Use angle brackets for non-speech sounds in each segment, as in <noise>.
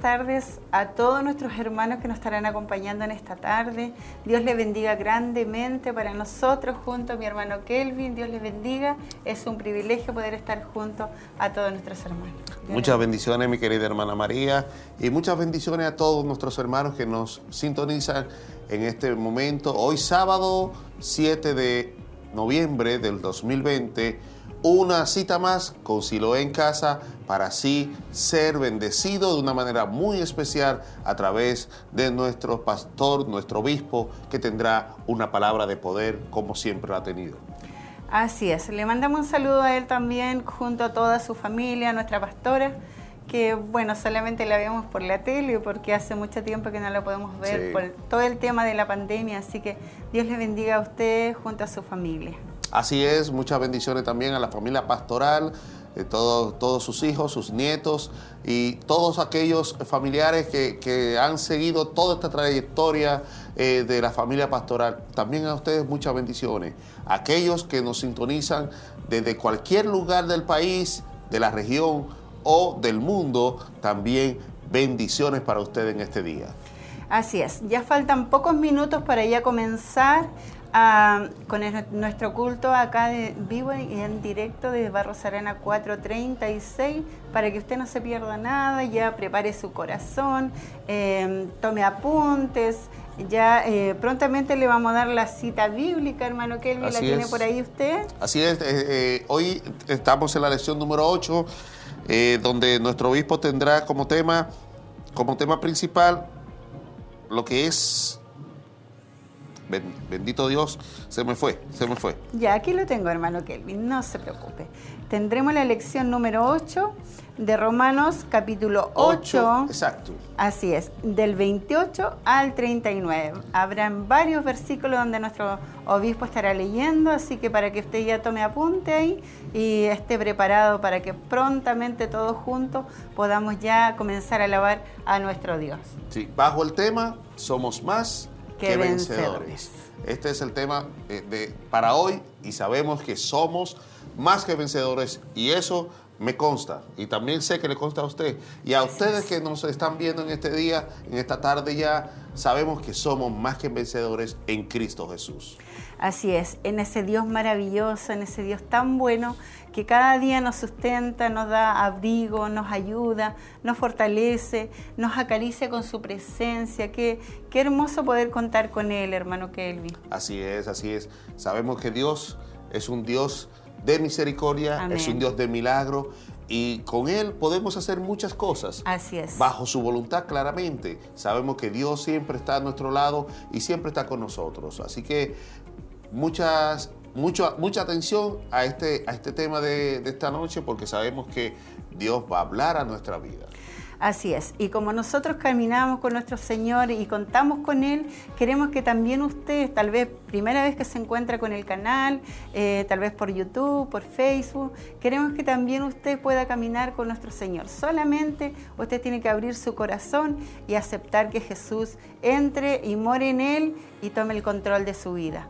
Tardes a todos nuestros hermanos que nos estarán acompañando en esta tarde. Dios les bendiga grandemente para nosotros junto a mi hermano Kelvin. Dios les bendiga. Es un privilegio poder estar junto a todos nuestros hermanos. muchas bendiciones, mi querida hermana María, y muchas bendiciones a todos nuestros hermanos que nos sintonizan en este momento. Hoy sábado 7 de noviembre del 2020 una cita más con Siloé en casa para así ser bendecido de una manera muy especial a través de nuestro pastor, nuestro obispo, que tendrá una palabra de poder como siempre ha tenido. Así es, le mandamos un saludo a él también junto a toda su familia, nuestra pastora, que bueno, solamente la vemos por la tele porque hace mucho tiempo que no la podemos ver por todo el tema de la pandemia, así que Dios le bendiga a usted junto a su familia. Así es, muchas bendiciones también a la familia pastoral, todos, todos sus hijos, sus nietos y todos aquellos familiares que, han seguido toda esta trayectoria eh, de la familia pastoral. También a ustedes muchas bendiciones. Aquellos que nos sintonizan desde cualquier lugar del país, de la región o del mundo, también bendiciones para ustedes en este día. Así es, ya faltan pocos minutos para ya comenzar con nuestro culto acá de vivo y en directo de Barros Arena 436 para que usted no se pierda nada, ya prepare su corazón, em, tome apuntes, ya eh, prontamente le vamos a dar la cita bíblica, hermano Kelvin, ¿la tiene por ahí usted? Así es, eh, eh, hoy estamos en la lección número 8, donde nuestro obispo tendrá como tema, como tema principal lo que es bendito Dios, se me fue, se me fue. Ya, aquí lo tengo, hermano Kelvin, no se preocupe. Tendremos la lección número 8 de Romanos capítulo 8. exacto. Así es, del 28 al 39. Habrán varios versículos donde nuestro obispo estará leyendo, así que para que usted ya tome apunte ahí y esté preparado para que prontamente todos juntos podamos ya comenzar a alabar a nuestro Dios. Sí, bajo el tema, somos más que, vencedores. Este es el tema eh, de, para hoy y sabemos que somos más que vencedores y eso me consta y también sé que le consta a usted y a ustedes que nos están viendo en este día, en esta tarde ya, sabemos que somos más que vencedores en Cristo Jesús. Así es, en ese Dios maravilloso, en ese Dios tan bueno que cada día nos sustenta, nos da abrigo, nos ayuda, nos fortalece, nos acaricia con su presencia. Qué, qué hermoso poder contar con Él, hermano Kelvin. Así es, así es. Sabemos que Dios es un Dios de misericordia, es un Dios de milagro y con Él podemos hacer muchas cosas. Así es. Bajo su voluntad, claramente. Sabemos que Dios siempre está a nuestro lado y siempre está con nosotros. Así que muchas, mucha, mucha atención a este, a este tema de, de esta noche porque sabemos que Dios va a hablar a nuestra vida. Así es. Y como nosotros caminamos con nuestro Señor y contamos con Él, queremos que también usted, tal vez primera vez que se encuentra con el canal, eh, tal vez por YouTube, por Facebook, queremos que también usted pueda caminar con nuestro Señor. Solamente usted tiene que abrir su corazón y aceptar que Jesús entre y more en Él y tome el control de su vida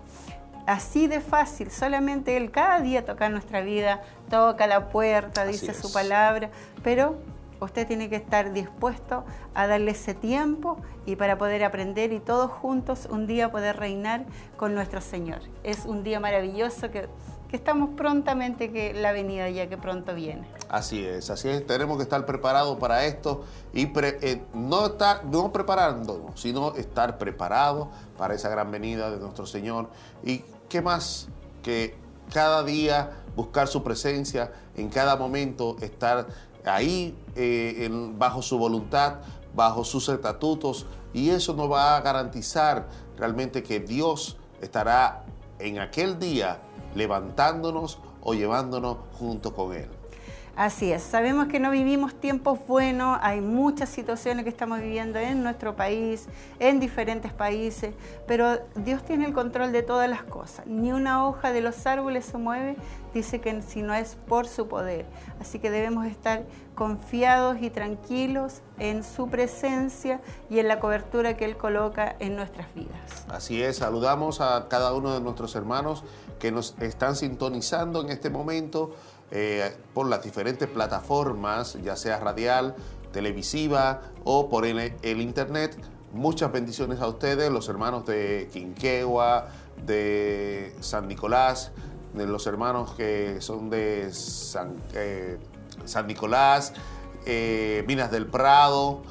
así de fácil, solamente Él cada día toca nuestra vida, toca la puerta, dice su palabra, pero usted tiene que estar dispuesto a darle ese tiempo y para poder aprender y todos juntos un día poder reinar con nuestro Señor. Es un día maravilloso que, estamos prontamente que la venida ya que pronto viene. Así es, así es. Tenemos que estar preparados para esto y eh, no estar no preparándonos, sino estar preparados para esa gran venida de nuestro Señor. Y qué más que cada día buscar su presencia, en cada momento estar ahí eh, bajo su voluntad, bajo sus estatutos, y eso nos va a garantizar realmente que Dios estará en aquel día levantándonos o llevándonos junto con Él. Así es, sabemos que no vivimos tiempos buenos, hay muchas situaciones que estamos viviendo en nuestro país, en diferentes países, pero Dios tiene el control de todas las cosas. Ni una hoja de los árboles se mueve, dice que si no es por su poder. Así que debemos estar confiados y tranquilos en su presencia y en la cobertura que Él coloca en nuestras vidas. Así es, saludamos a cada uno de nuestros hermanos que nos están sintonizando en este momento eh, por las diferentes plataformas, ya sea radial televisiva o por el, internet. Muchas bendiciones a ustedes, los hermanos de Quinquegua, de San Nicolás, los hermanos que son de San, eh, Nicolás, eh, Minas del Prado,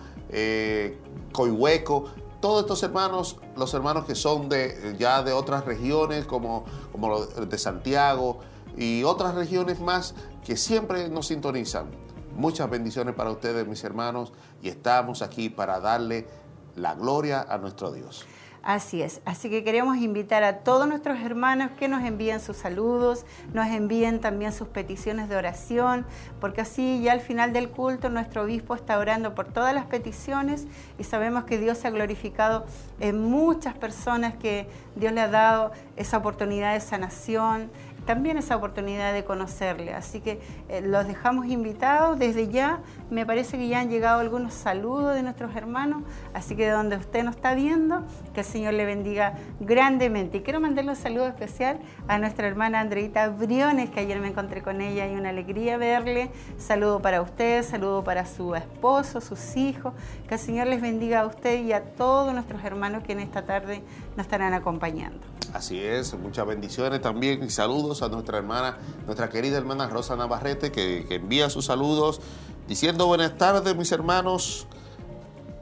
Coihueco, todos estos hermanos, los hermanos que son de, ya de otras regiones como, como de Santiago y otras regiones más que siempre nos sintonizan. Muchas bendiciones para ustedes, mis hermanos, y estamos aquí para darle la gloria a nuestro Dios. Así es, así que queremos invitar a todos nuestros hermanos que nos envíen sus saludos, nos envíen también sus peticiones de oración, porque así ya al final del culto nuestro obispo está orando por todas las peticiones y sabemos que Dios se ha glorificado en muchas personas que Dios le ha dado esa oportunidad de sanación, también esa oportunidad de conocerle. Así que eh, los dejamos invitados desde ya. Me parece que ya han llegado algunos saludos de nuestros hermanos, así que donde usted nos está viendo, que el Señor le bendiga grandemente. Y quiero mandarle un saludo especial a nuestra hermana Andreita Briones, que ayer me encontré con ella y una alegría verle. Saludo para usted, saludo para su esposo, sus hijos. Que el Señor les bendiga a usted y a todos nuestros hermanos que en esta tarde nos estarán acompañando. Así es, muchas bendiciones también y saludos a nuestra hermana, nuestra querida hermana Rosa Navarrete, que, envía sus saludos diciendo buenas tardes, mis hermanos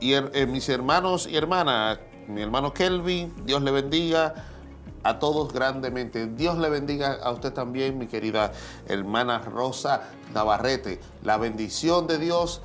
y eh, mis hermanos y hermanas. Mi hermano Kelvin, Dios le bendiga a todos grandemente. Dios le bendiga a usted también, mi querida hermana Rosa Navarrete. La bendición de Dios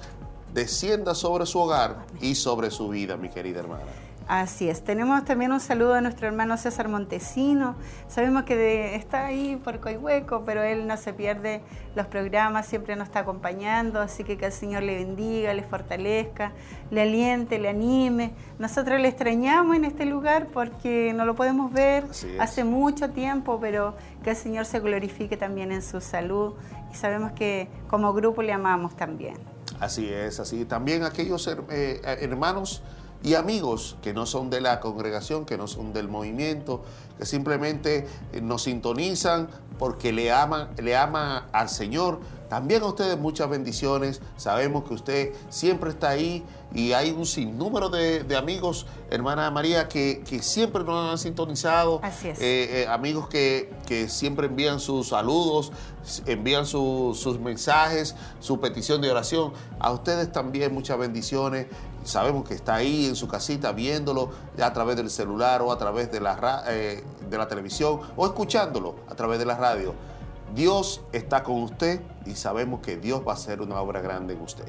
descienda sobre su hogar y sobre su vida, mi querida hermana. Así es. Tenemos también un saludo a nuestro hermano César Montesino. Sabemos que está ahí por Coihueco, pero él no se pierde los programas, siempre nos está acompañando, así que que el Señor le bendiga, le fortalezca, le aliente, le anime. Nosotros le extrañamos en este lugar porque no lo podemos ver hace mucho tiempo, pero que el Señor se glorifique también en su salud y sabemos que como grupo le amamos también. Así es, así. También aquellos eh, hermanos y amigos que no son de la congregación, que no son del movimiento, que simplemente eh, nos sintonizan porque le ama, le ama al Señor. También a ustedes muchas bendiciones. Sabemos que usted siempre está ahí y hay un sinnúmero de, amigos, hermana María, que, siempre nos han sintonizado. Así es. Eh, eh, amigos que, siempre envían sus saludos, envían sus mensajes, su petición de oración. A ustedes también muchas bendiciones sabemos que está ahí en su casita viéndolo a través del celular o a través de la, eh, de la televisión o escuchándolo a través de la radio. Dios está con usted y sabemos que Dios va a hacer una obra grande en usted.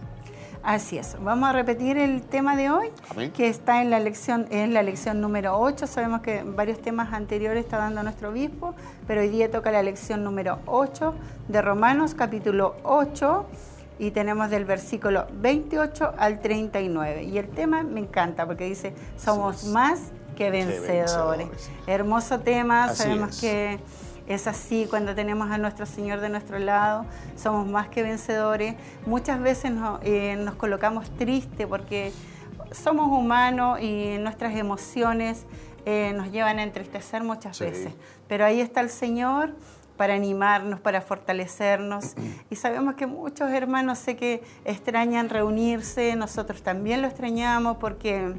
Así es. Vamos a repetir el tema de hoy, que está en la lección, en la lección número 8. Sabemos que varios temas anteriores está dando nuestro obispo, pero hoy día toca la lección número 8 de Romanos, capítulo 8 y tenemos del versículo 28 al 39. Y el tema me encanta porque dice, somos más que vencedores. Hermoso tema, sabemos que es así cuando tenemos a nuestro Señor de nuestro lado, somos más que vencedores. Muchas veces eh, nos colocamos tristes porque somos humanos y nuestras emociones eh, nos llevan a entristecer muchas veces. Pero ahí está el Señor para animarnos, para fortalecernos. Y sabemos que muchos hermanos sé que extrañan reunirse, nosotros también lo extrañamos porque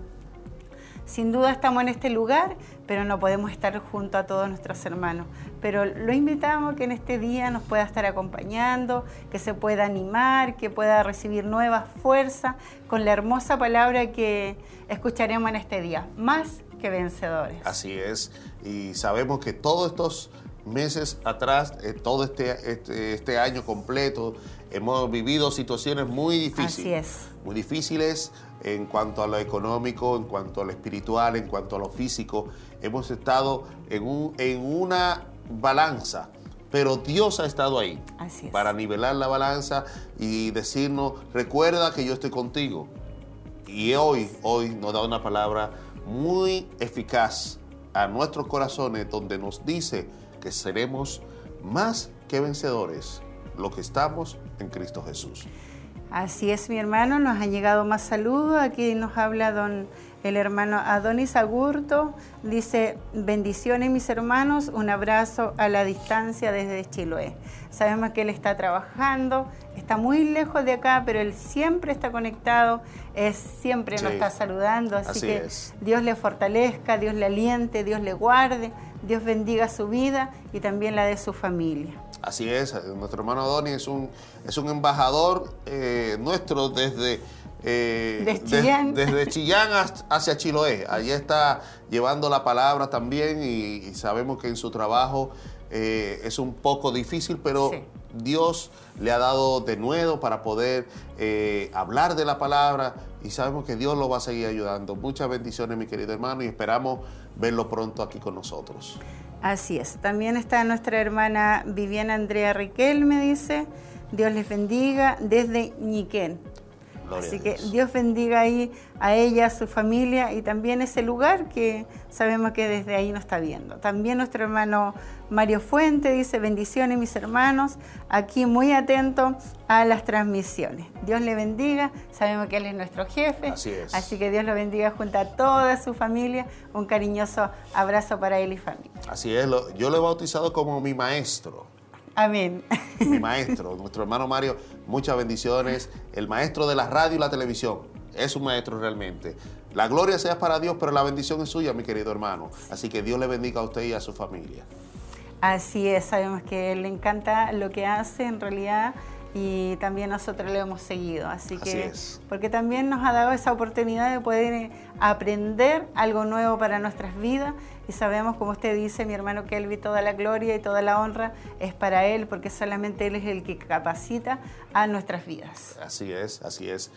sin duda estamos en este lugar, pero no podemos estar junto a todos nuestros hermanos. Pero lo invitamos que en este día nos pueda estar acompañando, que se pueda animar, que pueda recibir nuevas fuerzas con la hermosa palabra que escucharemos en este día, más que vencedores. Así es, y sabemos que todos estos meses atrás, eh, todo este, este, este, año completo, hemos vivido situaciones muy difíciles. Muy difíciles en cuanto a lo económico, en cuanto a lo espiritual, en cuanto a lo físico. Hemos estado en, un, en una balanza, pero Dios ha estado ahí para nivelar la balanza y decirnos, recuerda que yo estoy contigo. Y hoy, hoy nos da una palabra muy eficaz a nuestros corazones donde nos dice, que seremos más que vencedores, lo que estamos en Cristo Jesús. Así es, mi hermano, nos han llegado más saludos. Aquí nos habla don El hermano Adonis Agurto dice, bendiciones mis hermanos, un abrazo a la distancia desde Chiloé. Sabemos que él está trabajando, está muy lejos de acá, pero él siempre está conectado, es, siempre nos está saludando, así, que Dios le fortalezca, Dios le aliente, Dios le guarde, Dios bendiga su vida y también la de su familia. Así es, nuestro hermano Adonis es un, es un embajador eh, nuestro desde eh, <laughs> desde Chillán hacia Chiloé. Allí está llevando la palabra también y, sabemos que en su trabajo eh, es un poco difícil, pero Dios le ha dado de nuevo para poder eh, hablar de la palabra y sabemos que Dios lo va a seguir ayudando. Muchas bendiciones, mi querido hermano, y esperamos verlo pronto aquí con nosotros. Así es. También está nuestra hermana Viviana Andrea Riquel, me dice. Dios les bendiga desde Ñiquén. Así que Dios bendiga ahí a ella, a su familia y también ese lugar que sabemos que desde ahí nos está viendo. También nuestro hermano Mario Fuente dice, bendiciones mis hermanos, aquí muy atento a las transmisiones. Dios le bendiga, sabemos que Él es nuestro jefe, así, es. así que Dios lo bendiga junto a toda su familia. Un cariñoso abrazo para él y familia. Así es, yo lo he bautizado como mi maestro. Amén. <laughs> Mi maestro, nuestro hermano Mario, muchas bendiciones. El maestro de la radio y la televisión. Es un maestro realmente. La gloria sea para Dios, pero la bendición es suya, mi querido hermano. Así que Dios le bendiga a usted y a su familia. Así es, sabemos que él le encanta lo que hace en realidad y también nosotros lo hemos seguido. Así, que, porque también nos ha dado esa oportunidad de poder aprender algo nuevo para nuestras vidas y sabemos, como usted dice, mi hermano Kelvin, toda la gloria y toda la honra es para él, porque solamente él es el que capacita a nuestras vidas. Así es, así es.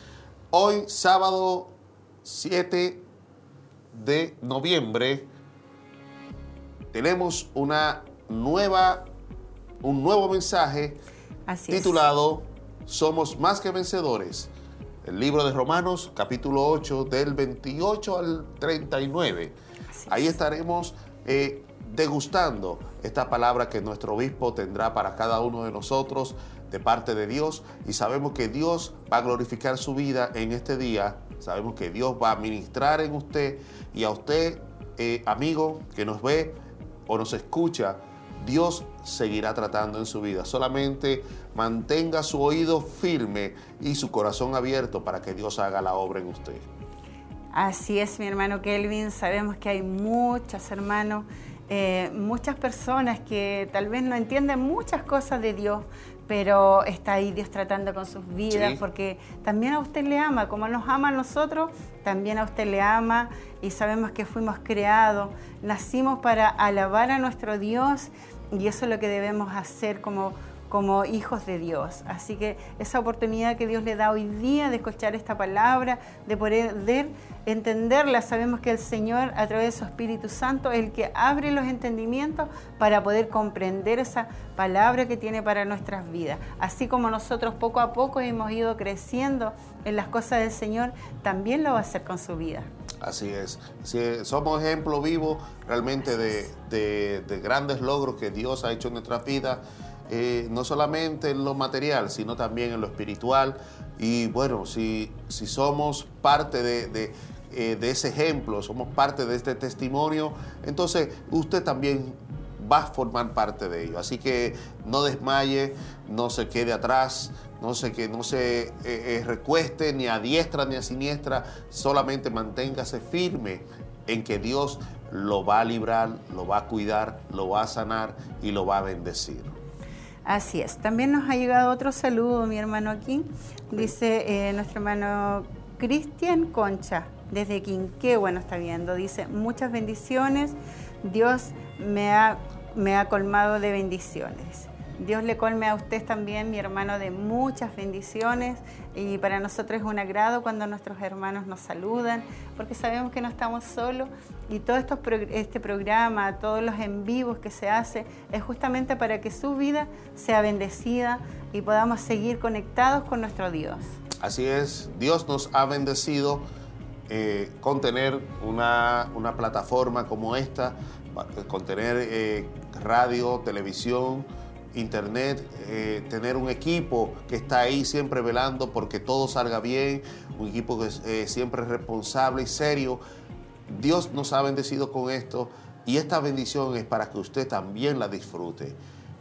Hoy, sábado 7 de noviembre, tenemos una nueva, un nuevo mensaje titulado Somos más que vencedores. El libro de Romanos, capítulo 8, del 28 al 39. Ahí estaremos eh, degustando esta palabra que nuestro obispo tendrá para cada uno de nosotros de parte de Dios y sabemos que Dios va a glorificar su vida en este día. Sabemos que Dios va a ministrar en usted y a usted, eh, amigo, que nos ve o nos escucha, Dios seguirá tratando en su vida. Solamente mantenga su oído firme y su corazón abierto para que Dios haga la obra en usted. Así es, mi hermano Kelvin. Sabemos que hay muchos hermanos, eh, muchas personas que tal vez no entienden muchas cosas de Dios, pero está ahí Dios tratando con sus vidas, porque también a usted le ama, como nos ama a nosotros, también a usted le ama y sabemos que fuimos creados, nacimos para alabar a nuestro Dios y eso es lo que debemos hacer como como hijos de Dios. Así que esa oportunidad que Dios le da hoy día de escuchar esta palabra, de poder entenderla, sabemos que el Señor a través de su Espíritu Santo es el que abre los entendimientos para poder comprender esa palabra que tiene para nuestras vidas. Así como nosotros poco a poco hemos ido creciendo en las cosas del Señor, también lo va a hacer con su vida. Así es. somos ejemplo vivo realmente de, de grandes logros que Dios ha hecho en nuestras vidas eh, no solamente en lo material, sino también en lo espiritual. Y bueno, si, si somos parte de, eh, de, ese ejemplo, somos parte de este testimonio, entonces usted también va a formar parte de ello. Así que no desmaye, no se quede atrás, no se, que no se eh, recueste ni a diestra ni a siniestra, solamente manténgase firme en que Dios lo va a librar, lo va a cuidar, lo va a sanar y lo va a bendecir. Así es. También nos ha llegado otro saludo, mi hermano aquí. Dice eh, nuestro hermano Cristian Concha, desde Quinqué, bueno, está viendo. Dice, muchas bendiciones. Dios me ha, me ha colmado de bendiciones. Dios le colme a usted también, mi hermano, de muchas bendiciones y para nosotros es un agrado cuando nuestros hermanos nos saludan, porque sabemos que no estamos solos y todo este programa, todos los en vivos que se hace, es justamente para que su vida sea bendecida y podamos seguir conectados con nuestro Dios. Así es, Dios nos ha bendecido eh, con tener una, plataforma como esta, con tener eh, radio, televisión, internet, eh, tener un equipo que está ahí siempre velando porque todo salga bien, un equipo que eh, siempre es responsable y serio. Dios nos ha bendecido con esto y esta bendición es para que usted también la disfrute.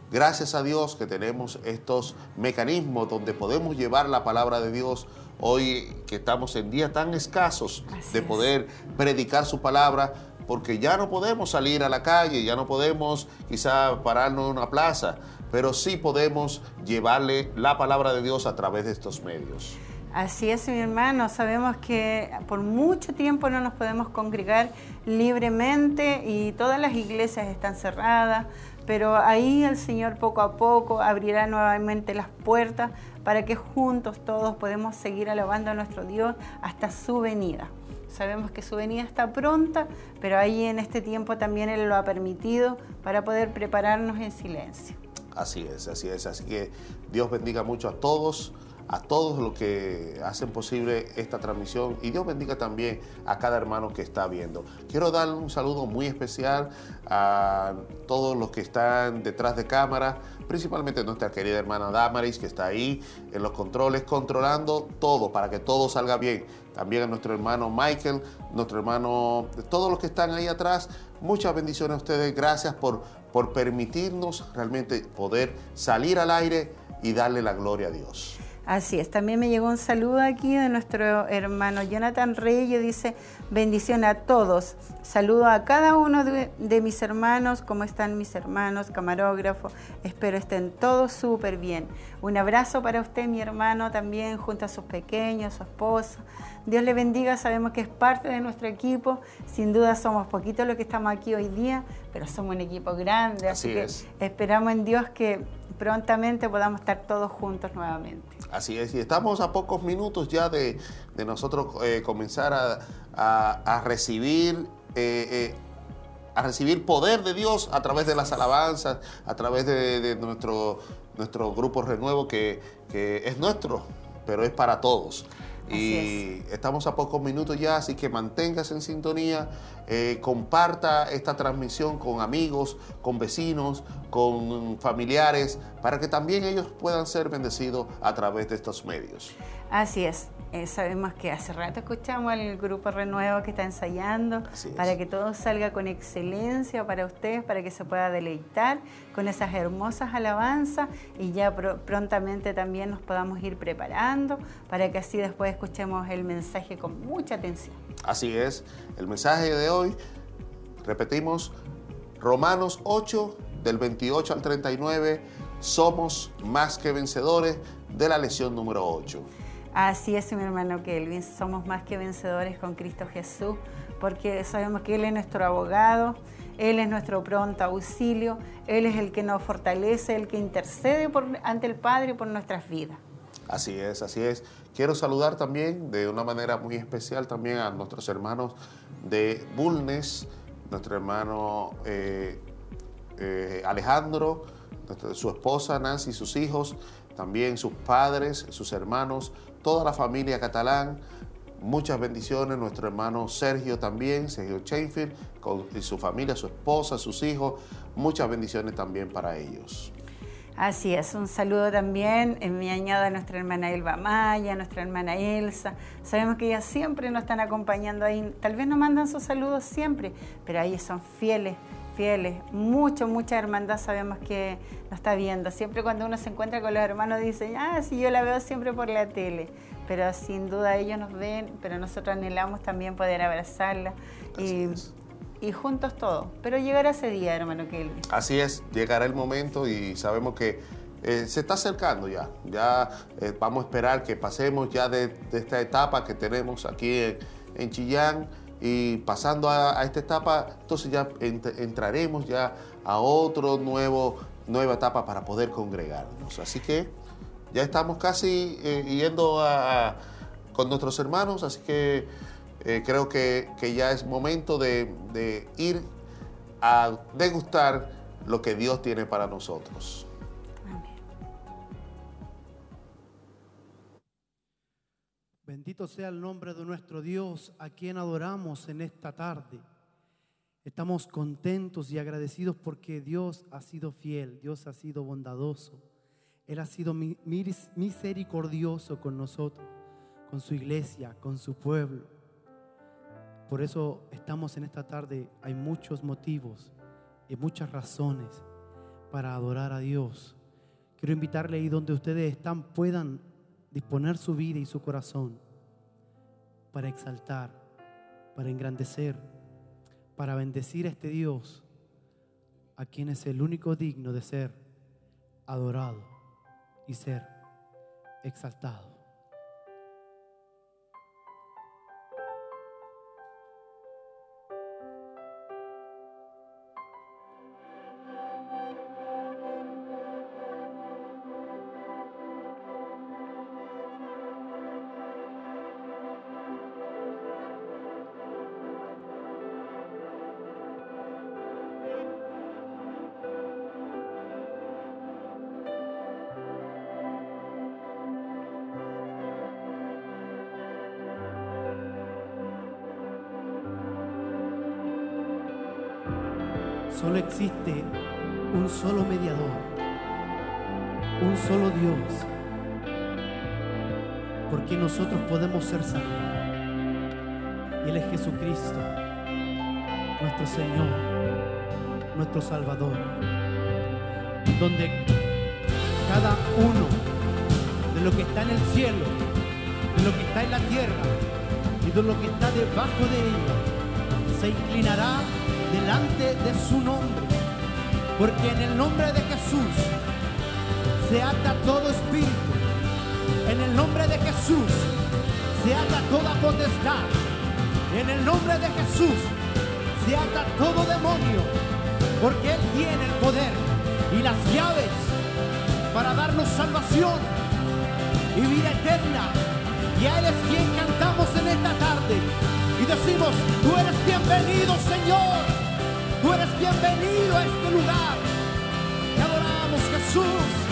Gracias a Dios que tenemos estos mecanismos donde podemos llevar la palabra de Dios hoy que estamos en días tan escasos de poder predicar su palabra, porque ya no podemos salir a la calle, ya no podemos quizá pararnos en una plaza, pero sí podemos llevarle la palabra de Dios a través de estos medios. Así es, mi hermano. Sabemos que por mucho tiempo no nos podemos congregar libremente y todas las iglesias están cerradas pero ahí el Señor poco a poco abrirá nuevamente las puertas para que juntos todos podemos seguir alabando a nuestro Dios hasta su venida. Sabemos que su venida está pronta, pero ahí en este tiempo también Él lo ha permitido para poder prepararnos en silencio. Así es, así es. Así que Dios bendiga mucho a todos a todos los que hacen posible esta transmisión y Dios bendiga también a cada hermano que está viendo. Quiero dar un saludo muy especial a todos los que están detrás de cámara, principalmente nuestra querida hermana Damaris que está ahí en los controles controlando todo para que todo salga bien. También a nuestro hermano Michael, nuestro hermano, todos los que están ahí atrás. Muchas bendiciones a ustedes. Gracias por, por permitirnos realmente poder salir al aire y darle la gloria a Dios. Así es, también me llegó un saludo aquí de nuestro hermano Jonathan Reyes, dice, bendición a todos, saludo a cada uno de, mis hermanos, ¿cómo están mis hermanos, camarógrafo? Espero estén todos súper bien. Un abrazo para usted, mi hermano, también junto a sus pequeños, su esposa. Dios le bendiga, sabemos que es parte de nuestro equipo, sin duda somos poquitos los que estamos aquí hoy día, pero somos un equipo grande, así, que esperamos en Dios que prontamente podamos estar todos juntos nuevamente. Así es, y estamos a pocos minutos ya de, nosotros eh, comenzar a, recibir... Eh, eh, a recibir poder de Dios a través de las alabanzas, a través de, nuestro, nuestro grupo Renuevo que, que es nuestro, pero es para todos y estamos a pocos minutos ya, así que manténgase en sintonía, eh, comparta esta transmisión con amigos, con vecinos, con familiares, para que también ellos puedan ser bendecidos a través de estos medios. Así es. Eh, sabemos que hace rato escuchamos al grupo Renuevo que está ensayando para que todo salga con excelencia para ustedes, para que se pueda deleitar con esas hermosas alabanzas y ya prontamente también nos podamos ir preparando para que así después escuchemos el mensaje con mucha atención. Así es, el mensaje de hoy, repetimos, Romanos 8, del 28 al 39, somos más que vencedores de la lección número 8. Así es, mi hermano Kelvin, somos más que vencedores con Cristo Jesús, porque sabemos que Él es nuestro abogado, Él es nuestro pronto auxilio, Él es el que nos fortalece, el que intercede ante el Padre por nuestras vidas. Así es, así es. Quiero saludar también de una manera muy especial también a nuestros hermanos de Bulnes, nuestro hermano eh, eh, Alejandro, su esposa Nancy, sus hijos, también sus padres, sus hermanos, toda la familia catalán. Muchas bendiciones, nuestro hermano Sergio también, Sergio Chainfield, con su familia, su esposa, sus hijos. Muchas bendiciones también para ellos. Así es, un saludo también, en mi añado a nuestra hermana Elba Maya, a nuestra hermana Elsa. Sabemos que ellas siempre nos están acompañando ahí. Tal vez no mandan sus saludos siempre, pero ahí son fieles fieles, mucho, mucha hermandad sabemos que nos está viendo. Siempre cuando uno se encuentra con los hermanos dicen, ah, sí, yo la veo siempre por la tele, pero sin duda ellos nos ven, pero nosotros anhelamos también poder abrazarla y, y, juntos todos. Pero llegará ese día, hermano Kelvin. Así es, llegará el momento y sabemos que eh, se está acercando ya. Ya eh, vamos a esperar que pasemos ya de, esta etapa que tenemos aquí en, en Chillán y pasando a, esta etapa, entonces ya entraremos ya a otro nuevo, nueva etapa para poder congregarnos. Así que ya estamos casi eh, yendo con nuestros hermanos, así que eh, creo que, ya es momento de, de ir a degustar lo que Dios tiene para nosotros. Bendito sea el nombre de nuestro Dios, a quien adoramos en esta tarde. Estamos contentos y agradecidos porque Dios ha sido fiel, Dios ha sido bondadoso, Él ha sido misericordioso con nosotros, con su iglesia, con su pueblo. Por eso estamos en esta tarde, hay muchos motivos y muchas razones para adorar a Dios. Quiero invitarle ahí donde ustedes están, puedan disponer su vida y su corazón para exaltar, para engrandecer para bendecir a este Dios, a quien es el único digno de ser adorado y ser exaltado. Existe un solo mediador, un solo Dios, porque nosotros podemos ser salvos. Y Él es Jesucristo, nuestro Señor, nuestro Salvador, donde cada uno de lo que está en el cielo, de lo que está en la tierra y de lo que está debajo de ella, se inclinará delante de su nombre, porque en el nombre de Jesús se ata todo espíritu, en el nombre de Jesús se ata toda potestad, en el nombre de Jesús se ata todo demonio, porque Él tiene el poder y las llaves para darnos salvación y vida eterna. Y a Él es quien cantamos en esta tarde y decimos, tú eres bienvenido Señor. Tú eres bienvenido a este lugar. Te adoramos, Jesús.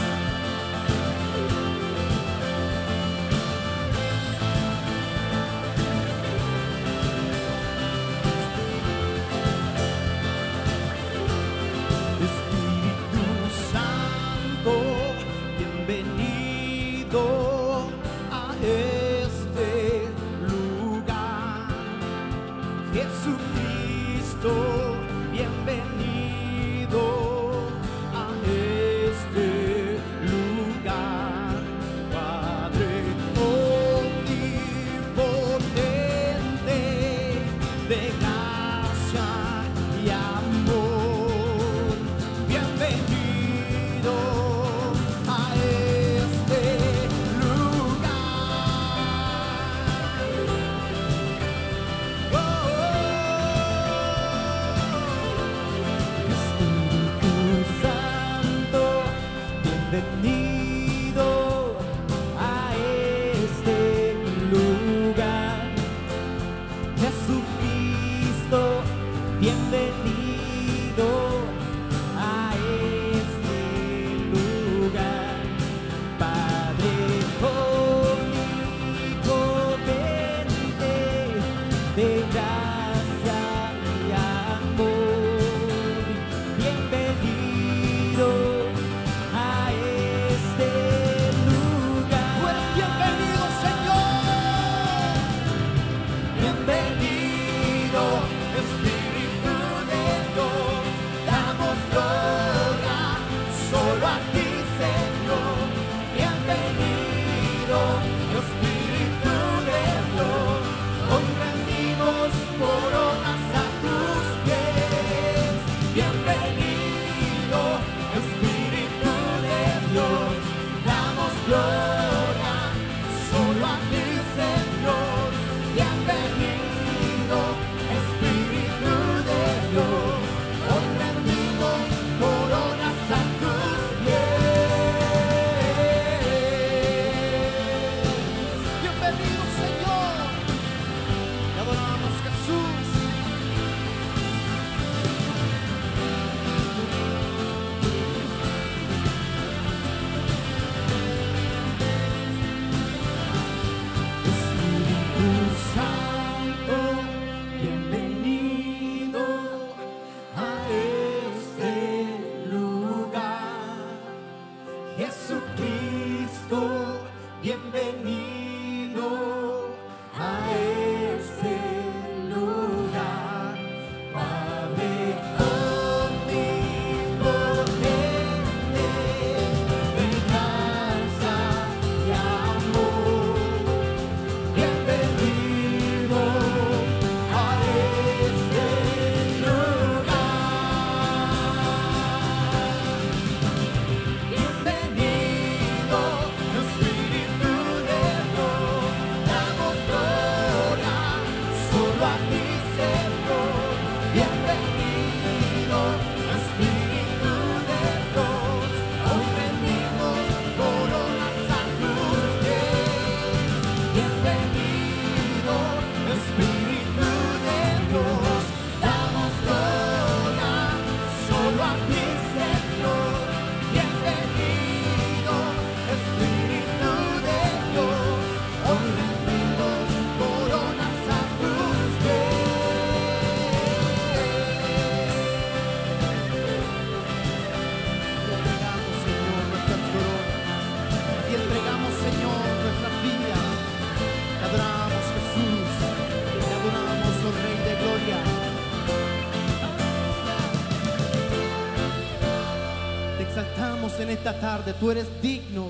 Tarde. Tú eres digno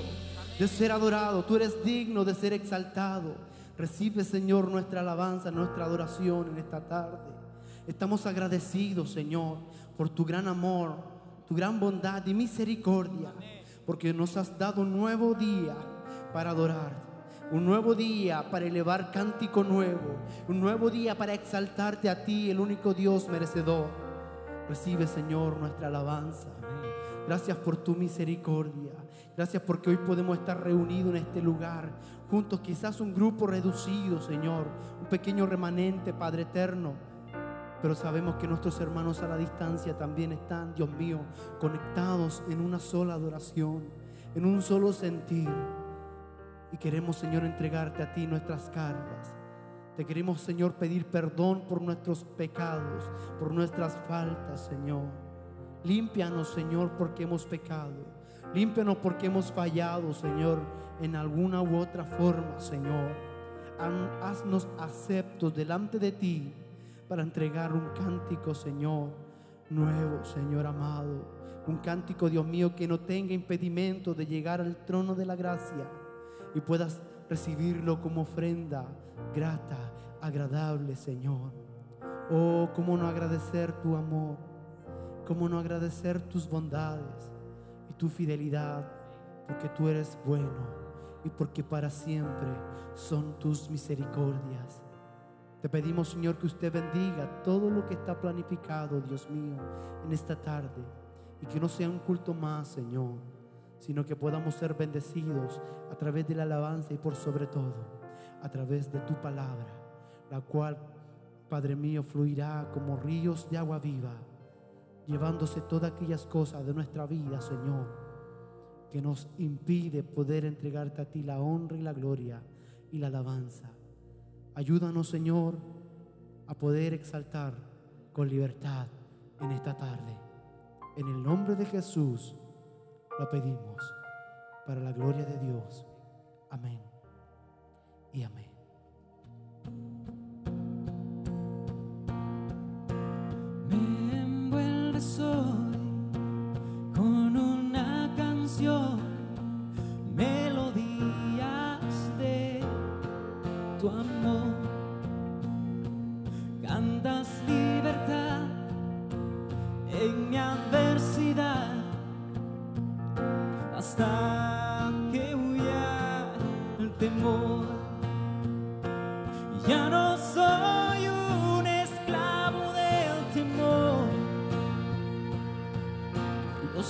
de ser adorado. Tú eres digno de ser exaltado. Recibe, Señor, nuestra alabanza, nuestra adoración en esta tarde. Estamos agradecidos, Señor, por tu gran amor, tu gran bondad y misericordia, porque nos has dado un nuevo día para adorar. Un nuevo día para elevar cántico nuevo. Un nuevo día para exaltarte a ti, el único Dios merecedor. Recibe, Señor, nuestra alabanza. Gracias por tu misericordia. Gracias porque hoy podemos estar reunidos en este lugar, juntos, quizás un grupo reducido, Señor, un pequeño remanente, Padre eterno. Pero sabemos que nuestros hermanos a la distancia también están, Dios mío, conectados en una sola adoración, en un solo sentir. Y queremos, Señor, entregarte a ti nuestras cargas. Te queremos, Señor, pedir perdón por nuestros pecados, por nuestras faltas, Señor. Límpianos, Señor, porque hemos pecado. Límpianos porque hemos fallado, Señor, en alguna u otra forma, Señor. Haznos aceptos delante de ti para entregar un cántico, Señor, nuevo, Señor amado. Un cántico, Dios mío, que no tenga impedimento de llegar al trono de la gracia y puedas recibirlo como ofrenda grata, agradable, Señor. Oh, cómo no agradecer tu amor, cómo no agradecer tus bondades y tu fidelidad, porque tú eres bueno y porque para siempre son tus misericordias. Te pedimos, Señor, que usted bendiga todo lo que está planificado, Dios mío, en esta tarde. Y que no sea un culto más, Señor, sino que podamos ser bendecidos a través de la alabanza y por sobre todo a través de tu palabra, la cual, Padre mío, fluirá como ríos de agua viva, llevándose todas aquellas cosas de nuestra vida, Señor, que nos impide poder entregarte a ti la honra y la gloria y la alabanza. Ayúdanos, Señor, a poder exaltar con libertad en esta tarde. En el nombre de Jesús lo pedimos para la gloria de Dios. Amén. Y amén. Con una canción, melodías de tu amor. Cantas libertad en mi adversidad hasta que huya el temor. Ya no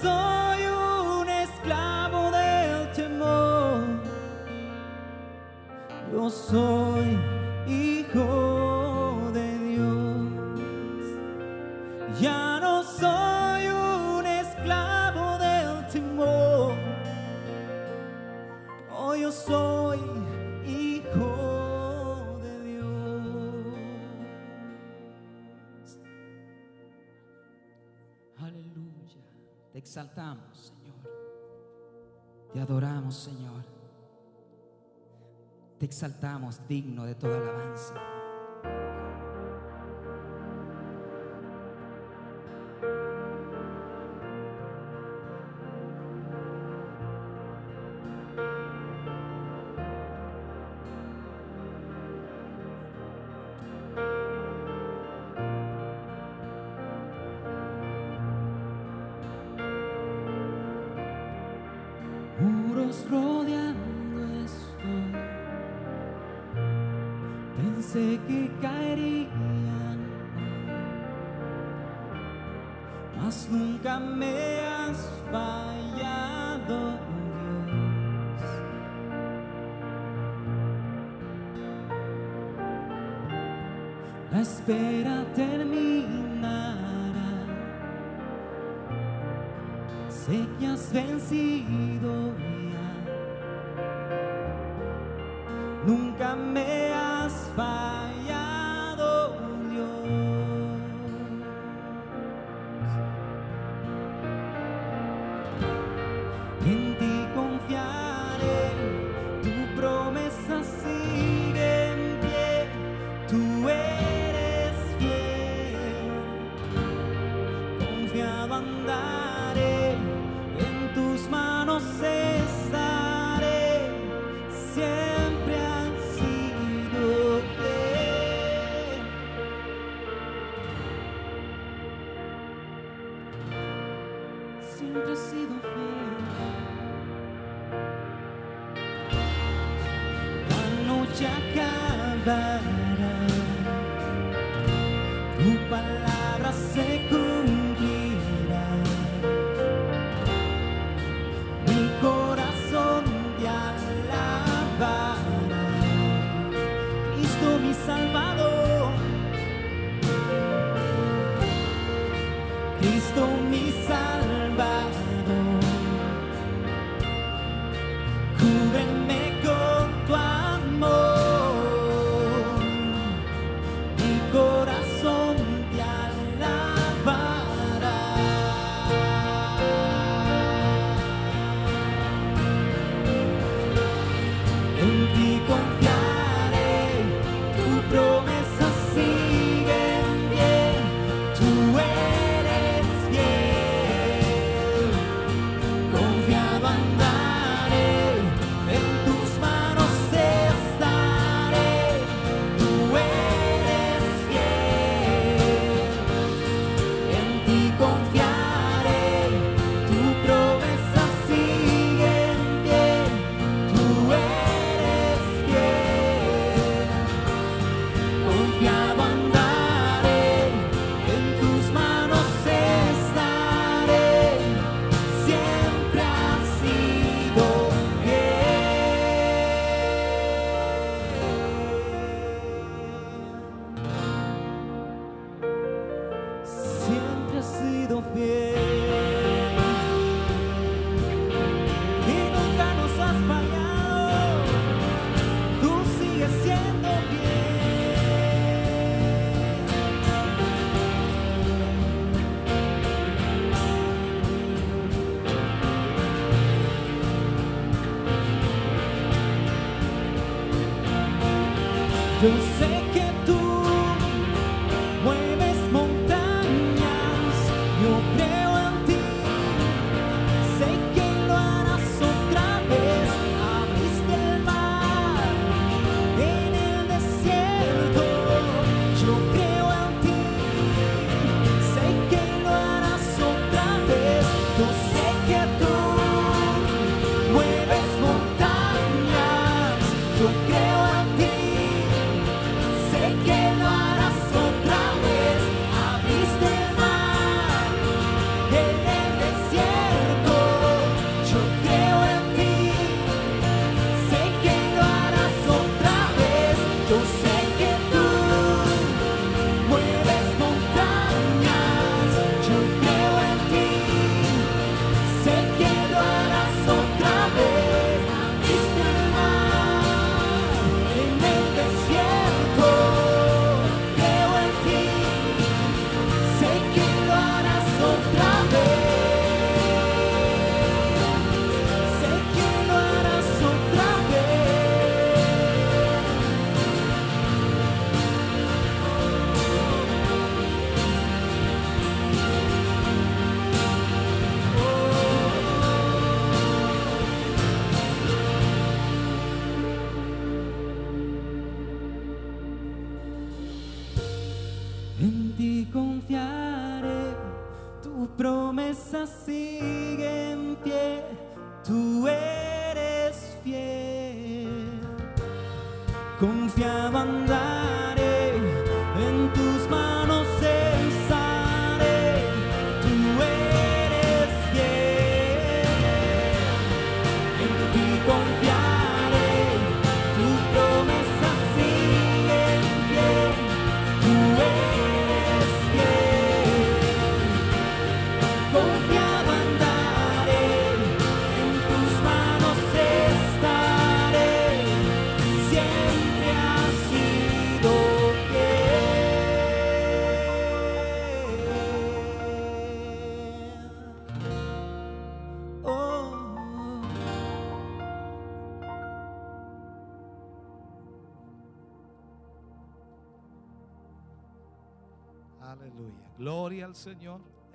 soy un esclavo del temor, yo soy exaltamos, Señor. Te adoramos, Señor. Te exaltamos digno de toda alabanza.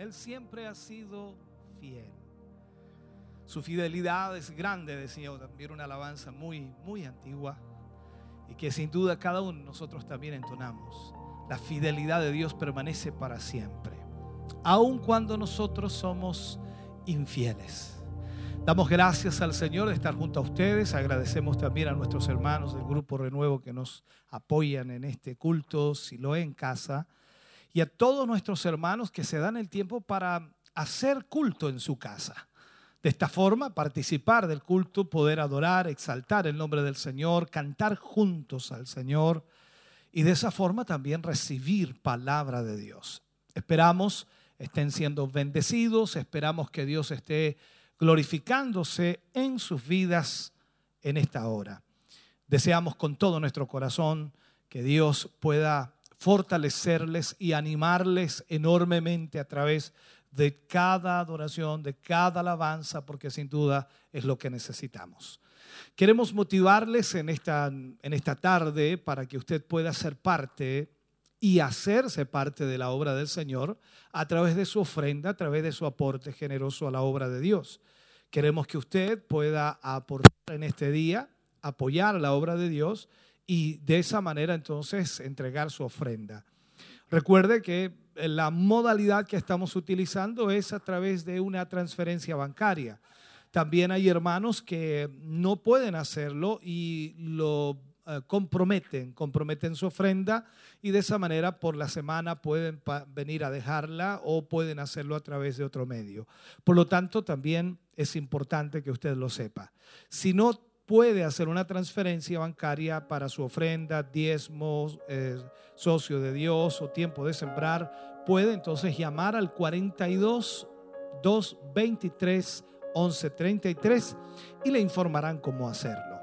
Él siempre ha sido fiel. Su fidelidad es grande, decía también una alabanza muy, muy antigua y que sin duda cada uno de nosotros también entonamos. La fidelidad de Dios permanece para siempre, aun cuando nosotros somos infieles. Damos gracias al Señor de estar junto a ustedes. Agradecemos también a nuestros hermanos del Grupo Renuevo que nos apoyan en este culto, si lo en casa, y a todos nuestros hermanos que se dan el tiempo para hacer culto en su casa. De esta forma, participar del culto, poder adorar, exaltar el nombre del Señor, cantar juntos al Señor y de esa forma también recibir palabra de Dios. Esperamos estén siendo bendecidos, esperamos que Dios esté glorificándose en sus vidas en esta hora. Deseamos con todo nuestro corazón que Dios pueda fortalecerles y animarles enormemente a través de cada adoración, de cada alabanza, porque sin duda es lo que necesitamos. Queremos motivarles en esta, en esta tarde para que usted pueda ser parte y hacerse parte de la obra del Señor a través de su ofrenda, a través de su aporte generoso a la obra de Dios. Queremos que usted pueda aportar en este día, apoyar la obra de Dios y de esa manera entonces entregar su ofrenda. Recuerde que la modalidad que estamos utilizando es a través de una transferencia bancaria. También hay hermanos que no pueden hacerlo y lo eh, comprometen, comprometen su ofrenda y de esa manera por la semana pueden venir a dejarla o pueden hacerlo a través de otro medio. Por lo tanto, también es importante que usted lo sepa. Si no puede hacer una transferencia bancaria para su ofrenda, diezmos, eh, socio de Dios o tiempo de sembrar, puede entonces llamar al 42 223 1133 y le informarán cómo hacerlo.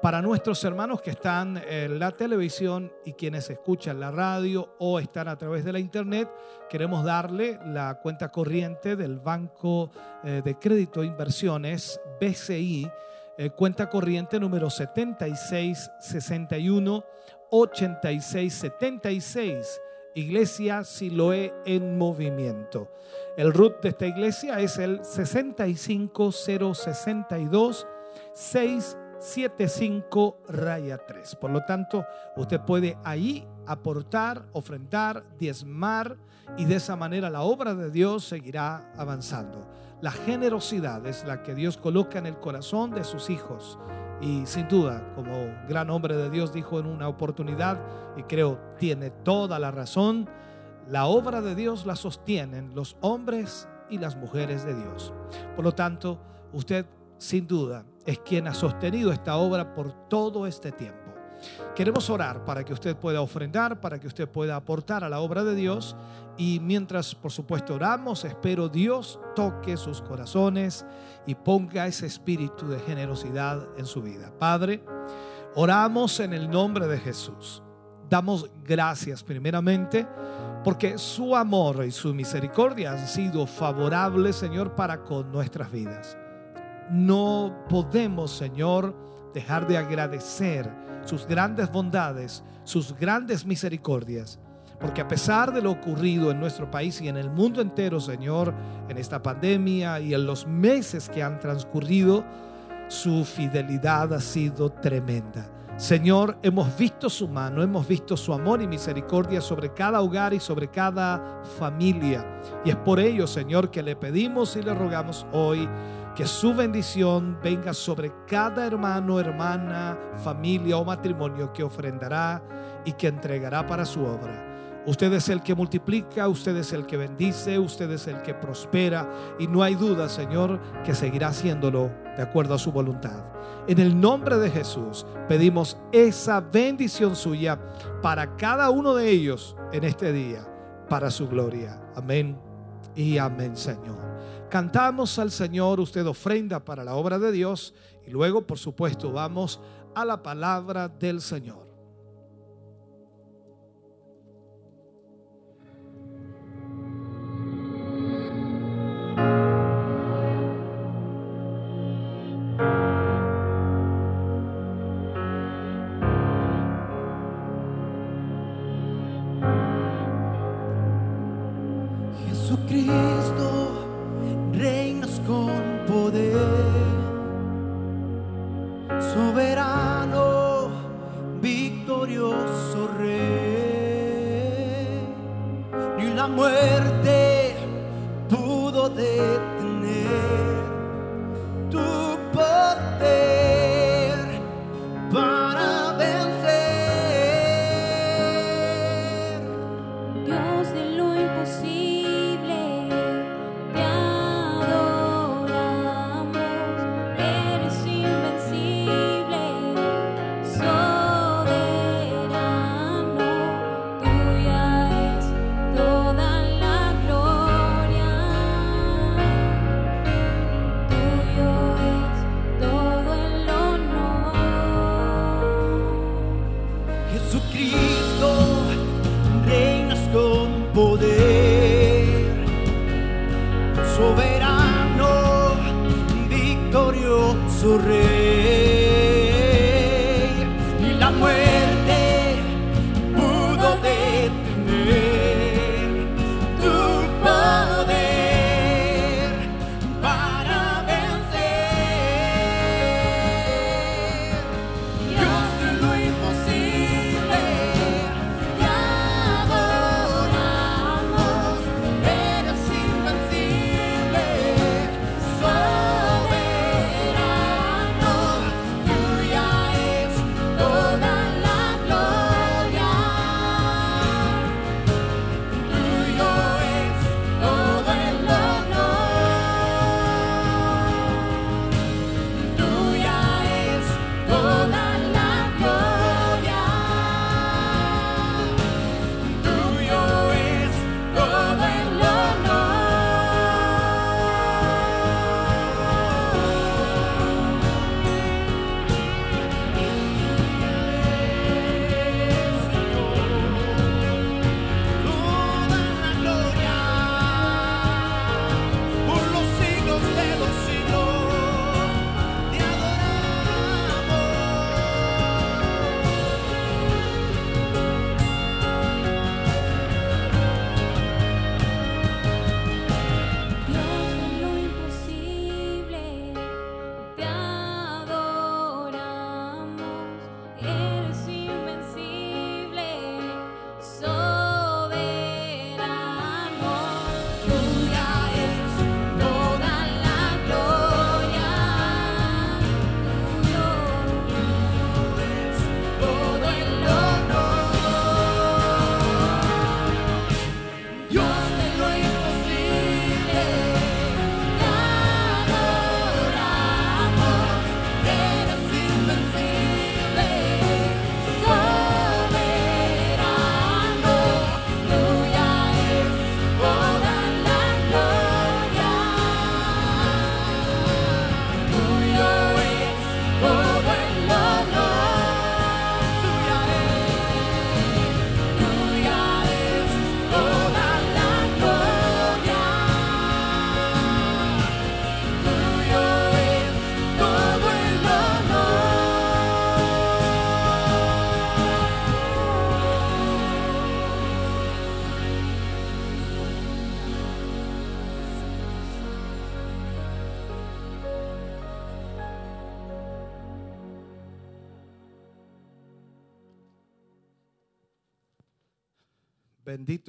Para nuestros hermanos que están en la televisión y quienes escuchan la radio o están a través de la internet, queremos darle la cuenta corriente del Banco eh, de Crédito e Inversiones, BCI, eh, cuenta corriente número 7661 8676. Iglesia Siloé en movimiento. El root de esta iglesia es el 65062 675 raya 3. Por lo tanto, usted puede ahí aportar, ofrendar, diezmar y de esa manera la obra de Dios seguirá avanzando. La generosidad es la que Dios coloca en el corazón de sus hijos. Y sin duda, como gran hombre de Dios dijo en una oportunidad, y creo tiene toda la razón, la obra de Dios la sostienen los hombres y las mujeres de Dios. Por lo tanto, usted sin duda es quien ha sostenido esta obra por todo este tiempo. Queremos orar para que usted pueda ofrendar, para que usted pueda aportar a la obra de Dios. Y mientras, por supuesto, oramos, espero Dios toque sus corazones y ponga ese espíritu de generosidad en su vida. Padre, oramos en el nombre de Jesús. Damos gracias primeramente porque su amor y su misericordia han sido favorables, Señor, para con nuestras vidas. No podemos, Señor, dejar de agradecer sus grandes bondades, sus grandes misericordias. Porque a pesar de lo ocurrido en nuestro país y en el mundo entero, Señor, en esta pandemia y en los meses que han transcurrido, su fidelidad ha sido tremenda. Señor, hemos visto su mano, hemos visto su amor y misericordia sobre cada hogar y sobre cada familia. Y es por ello, Señor, que le pedimos y le rogamos hoy que su bendición venga sobre cada hermano, hermana, familia o matrimonio que ofrendará y que entregará para su obra. Usted es el que multiplica, usted es el que bendice, usted es el que prospera y no hay duda, Señor, que seguirá haciéndolo de acuerdo a su voluntad. En el nombre de Jesús pedimos esa bendición suya para cada uno de ellos en este día, para su gloria. Amén y amén, Señor. Cantamos al Señor, usted ofrenda para la obra de Dios y luego, por supuesto, vamos a la palabra del Señor.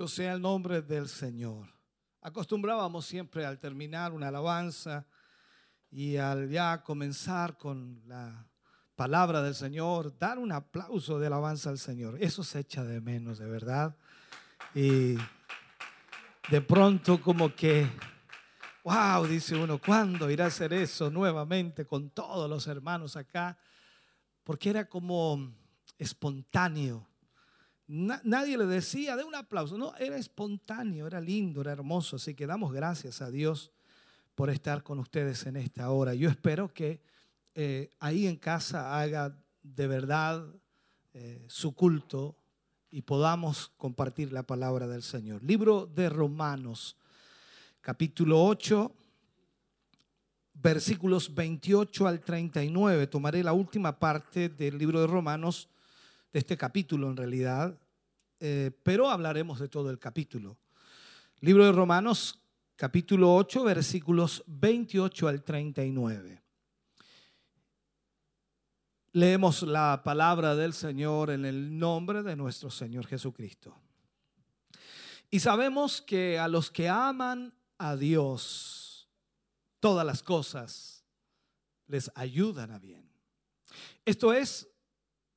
Sea el nombre del Señor. Acostumbrábamos siempre al terminar una alabanza y al ya comenzar con la palabra del Señor, dar un aplauso de alabanza al Señor. Eso se echa de menos, de verdad. Y de pronto como que, wow, dice uno, ¿cuándo irá a hacer eso nuevamente con todos los hermanos acá? Porque era como espontáneo. Na- nadie le decía, de un aplauso. No, era espontáneo, era lindo, era hermoso. Así que damos gracias a Dios por estar con ustedes en esta hora. Yo espero que eh, ahí en casa haga de verdad eh, su culto y podamos compartir la palabra del Señor. Libro de Romanos, capítulo 8, versículos 28 al 39. Tomaré la última parte del libro de Romanos de este capítulo en realidad, eh, pero hablaremos de todo el capítulo. Libro de Romanos, capítulo 8, versículos 28 al 39. Leemos la palabra del Señor en el nombre de nuestro Señor Jesucristo. Y sabemos que a los que aman a Dios, todas las cosas les ayudan a bien. Esto es,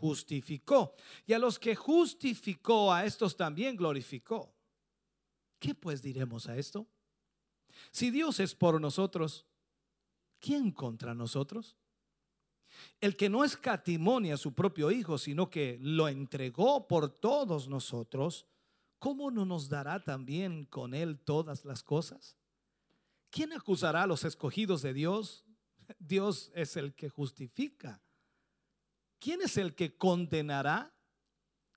justificó, y a los que justificó, a estos también glorificó. ¿Qué pues diremos a esto? Si Dios es por nosotros, ¿quién contra nosotros? El que no escatimonia a su propio Hijo, sino que lo entregó por todos nosotros, ¿cómo no nos dará también con Él todas las cosas? ¿Quién acusará a los escogidos de Dios? <laughs> Dios es el que justifica. ¿Quién es el que condenará?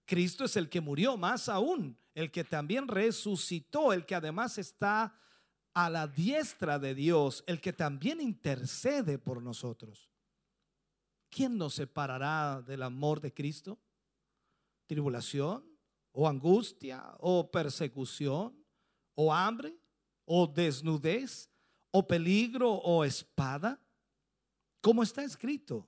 Cristo es el que murió, más aún, el que también resucitó, el que además está a la diestra de Dios, el que también intercede por nosotros. ¿Quién nos separará del amor de Cristo? ¿Tribulación? ¿O angustia? ¿O persecución? ¿O hambre? ¿O desnudez? ¿O peligro? ¿O espada? Como está escrito,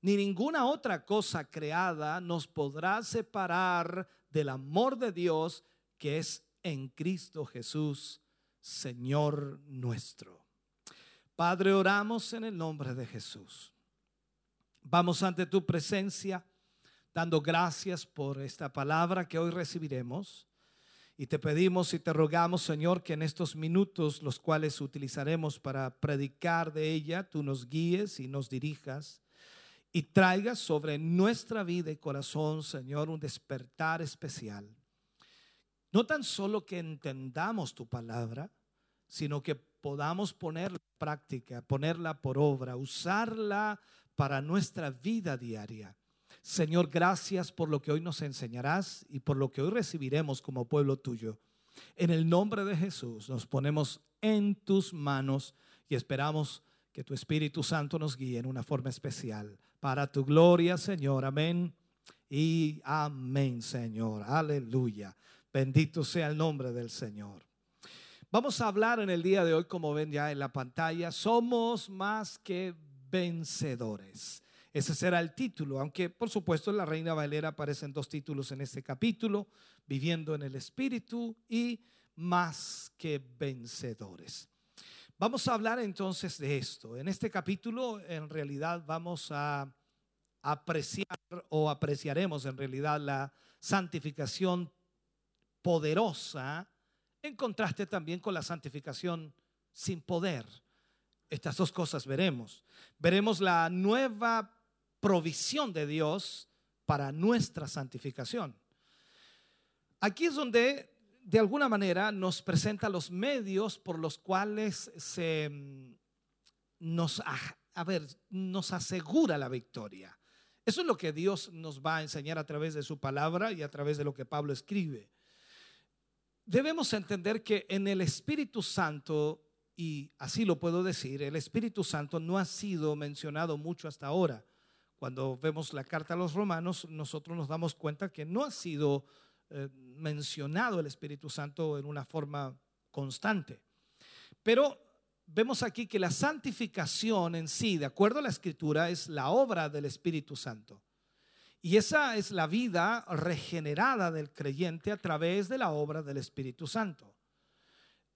ni ninguna otra cosa creada nos podrá separar del amor de Dios que es en Cristo Jesús, Señor nuestro. Padre, oramos en el nombre de Jesús. Vamos ante tu presencia dando gracias por esta palabra que hoy recibiremos. Y te pedimos y te rogamos, Señor, que en estos minutos, los cuales utilizaremos para predicar de ella, tú nos guíes y nos dirijas y traigas sobre nuestra vida y corazón, Señor, un despertar especial. No tan solo que entendamos tu palabra, sino que podamos ponerla en práctica, ponerla por obra, usarla para nuestra vida diaria. Señor, gracias por lo que hoy nos enseñarás y por lo que hoy recibiremos como pueblo tuyo. En el nombre de Jesús nos ponemos en tus manos y esperamos que tu Espíritu Santo nos guíe en una forma especial. Para tu gloria, Señor. Amén. Y amén, Señor. Aleluya. Bendito sea el nombre del Señor. Vamos a hablar en el día de hoy, como ven ya en la pantalla, somos más que vencedores. Ese será el título, aunque por supuesto en la Reina Valera aparecen dos títulos en este capítulo, viviendo en el Espíritu y más que vencedores. Vamos a hablar entonces de esto. En este capítulo en realidad vamos a apreciar o apreciaremos en realidad la santificación poderosa en contraste también con la santificación sin poder. Estas dos cosas veremos. Veremos la nueva provisión de Dios para nuestra santificación. Aquí es donde de alguna manera nos presenta los medios por los cuales se mm, nos, a ver, nos asegura la victoria. Eso es lo que Dios nos va a enseñar a través de su palabra y a través de lo que Pablo escribe. Debemos entender que en el Espíritu Santo, y así lo puedo decir, el Espíritu Santo no ha sido mencionado mucho hasta ahora. Cuando vemos la carta a los romanos, nosotros nos damos cuenta que no ha sido eh, mencionado el Espíritu Santo en una forma constante. Pero vemos aquí que la santificación en sí, de acuerdo a la Escritura, es la obra del Espíritu Santo. Y esa es la vida regenerada del creyente a través de la obra del Espíritu Santo.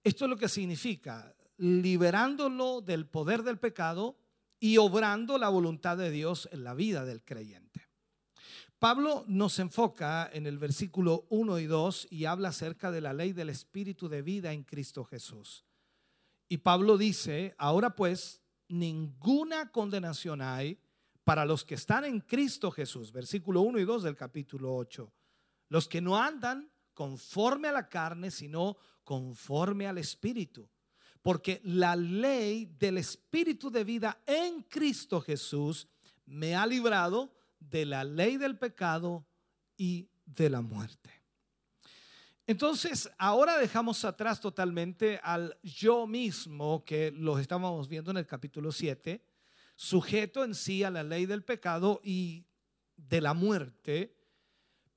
Esto es lo que significa liberándolo del poder del pecado y obrando la voluntad de Dios en la vida del creyente. Pablo nos enfoca en el versículo 1 y 2 y habla acerca de la ley del espíritu de vida en Cristo Jesús. Y Pablo dice, ahora pues, ninguna condenación hay para los que están en Cristo Jesús, versículo 1 y 2 del capítulo 8, los que no andan conforme a la carne, sino conforme al espíritu. Porque la ley del espíritu de vida en Cristo Jesús me ha librado de la ley del pecado y de la muerte. Entonces, ahora dejamos atrás totalmente al yo mismo que lo estábamos viendo en el capítulo 7, sujeto en sí a la ley del pecado y de la muerte,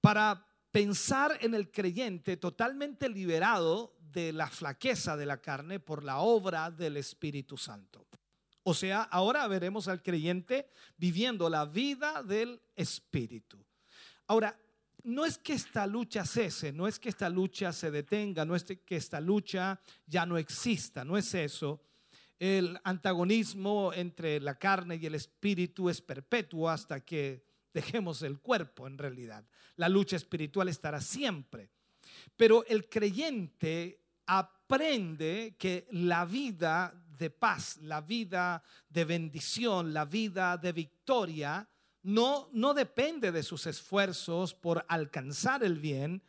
para pensar en el creyente totalmente liberado de la flaqueza de la carne por la obra del Espíritu Santo. O sea, ahora veremos al creyente viviendo la vida del Espíritu. Ahora, no es que esta lucha cese, no es que esta lucha se detenga, no es que esta lucha ya no exista, no es eso. El antagonismo entre la carne y el espíritu es perpetuo hasta que dejemos el cuerpo en realidad. La lucha espiritual estará siempre. Pero el creyente aprende que la vida de paz, la vida de bendición, la vida de victoria, no, no depende de sus esfuerzos por alcanzar el bien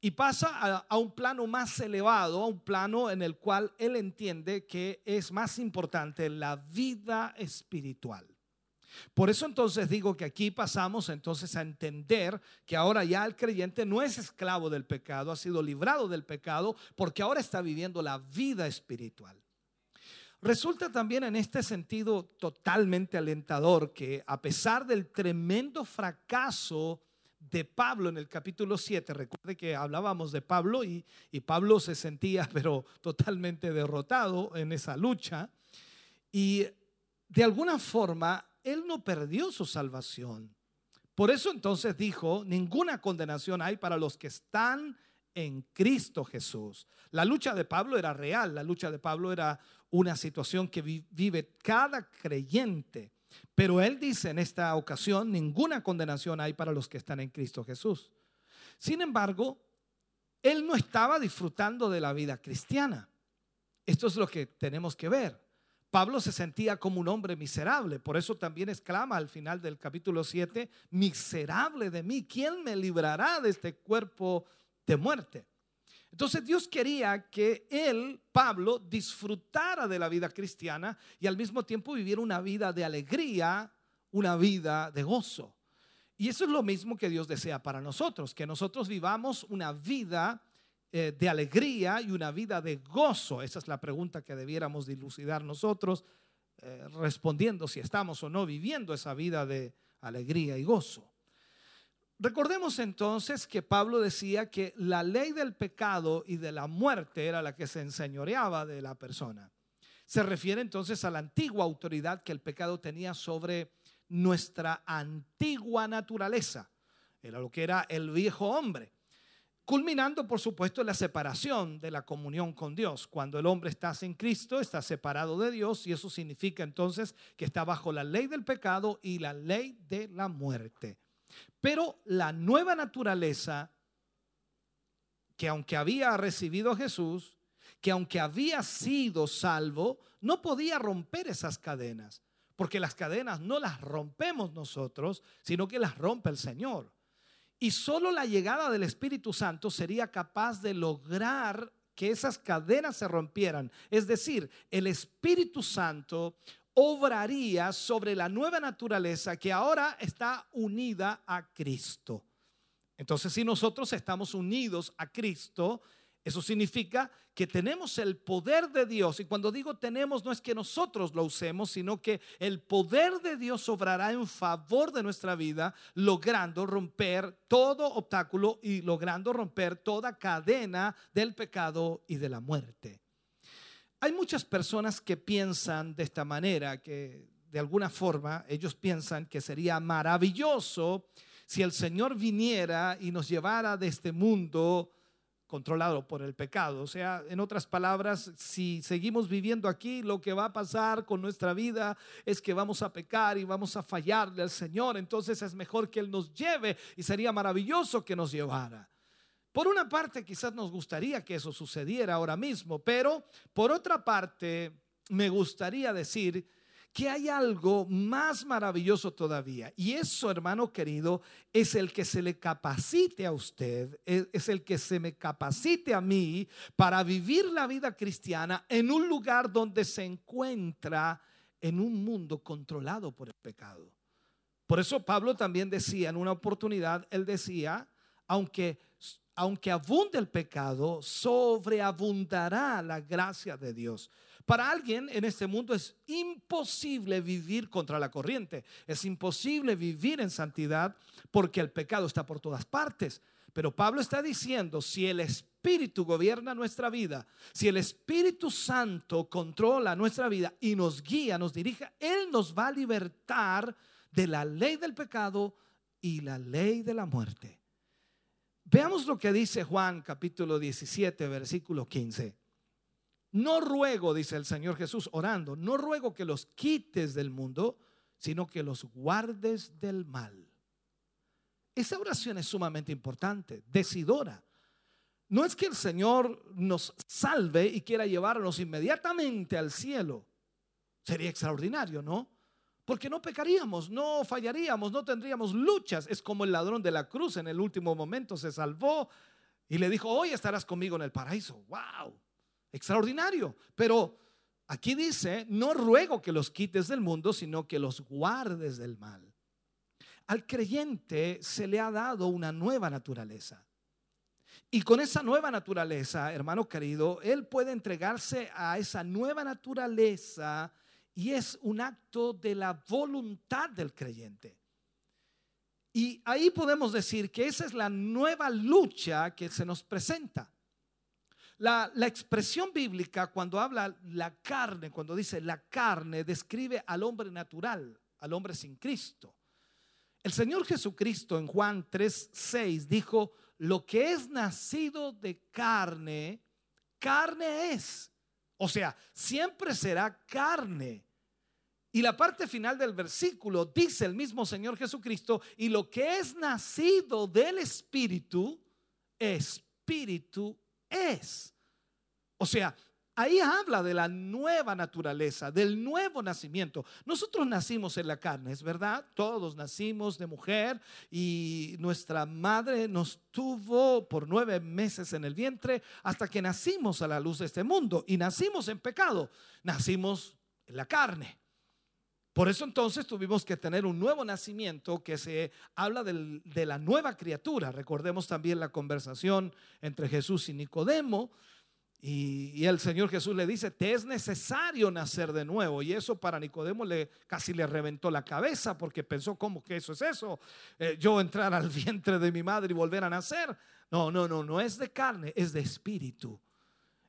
y pasa a, a un plano más elevado, a un plano en el cual él entiende que es más importante la vida espiritual. Por eso entonces digo que aquí pasamos entonces a entender que ahora ya el creyente no es esclavo del pecado, ha sido librado del pecado porque ahora está viviendo la vida espiritual. Resulta también en este sentido totalmente alentador que a pesar del tremendo fracaso de Pablo en el capítulo 7, recuerde que hablábamos de Pablo y, y Pablo se sentía <laughs> pero totalmente derrotado en esa lucha y de alguna forma él no perdió su salvación. Por eso entonces dijo, ninguna condenación hay para los que están en Cristo Jesús. La lucha de Pablo era real, la lucha de Pablo era una situación que vi- vive cada creyente. Pero él dice en esta ocasión, ninguna condenación hay para los que están en Cristo Jesús. Sin embargo, él no estaba disfrutando de la vida cristiana. Esto es lo que tenemos que ver. Pablo se sentía como un hombre miserable, por eso también exclama al final del capítulo 7, miserable de mí, ¿quién me librará de este cuerpo de muerte? Entonces Dios quería que él, Pablo, disfrutara de la vida cristiana y al mismo tiempo viviera una vida de alegría, una vida de gozo. Y eso es lo mismo que Dios desea para nosotros, que nosotros vivamos una vida eh, de alegría y una vida de gozo. Esa es la pregunta que debiéramos dilucidar nosotros, eh, respondiendo si estamos o no viviendo esa vida de alegría y gozo. Recordemos entonces que Pablo decía que la ley del pecado y de la muerte era la que se enseñoreaba de la persona. Se refiere entonces a la antigua autoridad que el pecado tenía sobre nuestra antigua naturaleza. Era lo que era el viejo hombre. Culminando, por supuesto, la separación de la comunión con Dios. Cuando el hombre está sin Cristo, está separado de Dios y eso significa entonces que está bajo la ley del pecado y la ley de la muerte. Pero la nueva naturaleza, que aunque había recibido a Jesús, que aunque había sido salvo, no podía romper esas cadenas, porque las cadenas no las rompemos nosotros, sino que las rompe el Señor. Y solo la llegada del Espíritu Santo sería capaz de lograr que esas cadenas se rompieran. Es decir, el Espíritu Santo obraría sobre la nueva naturaleza que ahora está unida a Cristo. Entonces, si nosotros estamos unidos a Cristo, eso significa que tenemos el poder de Dios. Y cuando digo tenemos, no es que nosotros lo usemos, sino que el poder de Dios obrará en favor de nuestra vida, logrando romper todo obstáculo y logrando romper toda cadena del pecado y de la muerte. Hay muchas personas que piensan de esta manera, que de alguna forma ellos piensan que sería maravilloso si el Señor viniera y nos llevara de este mundo controlado por el pecado. O sea, en otras palabras, si seguimos viviendo aquí, lo que va a pasar con nuestra vida es que vamos a pecar y vamos a fallarle al Señor. Entonces es mejor que Él nos lleve y sería maravilloso que nos llevara. Por una parte, quizás nos gustaría que eso sucediera ahora mismo, pero por otra parte, me gustaría decir que hay algo más maravilloso todavía. Y eso, hermano querido, es el que se le capacite a usted, es, es el que se me capacite a mí para vivir la vida cristiana en un lugar donde se encuentra en un mundo controlado por el pecado. Por eso Pablo también decía en una oportunidad, él decía, aunque aunque abunde el pecado, sobreabundará la gracia de Dios. Para alguien en este mundo es imposible vivir contra la corriente, es imposible vivir en santidad porque el pecado está por todas partes. Pero Pablo está diciendo, si el Espíritu gobierna nuestra vida, si el Espíritu Santo controla nuestra vida y nos guía, nos dirige, Él nos va a libertar de la ley del pecado y la ley de la muerte. Veamos lo que dice Juan capítulo 17, versículo 15. No ruego, dice el Señor Jesús orando, no ruego que los quites del mundo, sino que los guardes del mal. Esa oración es sumamente importante, decidora. No es que el Señor nos salve y quiera llevarnos inmediatamente al cielo. Sería extraordinario, ¿no? Porque no pecaríamos, no fallaríamos, no tendríamos luchas. Es como el ladrón de la cruz en el último momento se salvó y le dijo, hoy estarás conmigo en el paraíso. ¡Wow! Extraordinario. Pero aquí dice, no ruego que los quites del mundo, sino que los guardes del mal. Al creyente se le ha dado una nueva naturaleza. Y con esa nueva naturaleza, hermano querido, él puede entregarse a esa nueva naturaleza y es un acto de la voluntad del creyente. Y ahí podemos decir que esa es la nueva lucha que se nos presenta. La, la, expresión bíblica cuando habla la carne, cuando dice la carne, describe al hombre natural, al hombre sin Cristo. El Señor Jesucristo en Juan 3:6 dijo, lo que es nacido de carne, carne es. O sea, siempre será carne. Y la parte final del versículo dice el mismo Señor Jesucristo, y lo que es nacido del Espíritu, Espíritu es. O sea, ahí habla de la nueva naturaleza, del nuevo nacimiento. Nosotros nacimos en la carne, es verdad, todos nacimos de mujer y nuestra madre nos tuvo por nueve meses en el vientre hasta que nacimos a la luz de este mundo y nacimos en pecado, nacimos en la carne. Por eso entonces tuvimos que tener un nuevo nacimiento que se habla de la nueva criatura. Recordemos también la conversación entre Jesús y Nicodemo. Y, el Señor Jesús le dice, te es necesario nacer de nuevo. Y eso para Nicodemo le, casi le reventó la cabeza porque pensó, ¿cómo que eso es eso? Eh, yo entrar al <laughs> vientre de mi madre y volver a nacer. No, no, no, no es de carne, es de espíritu.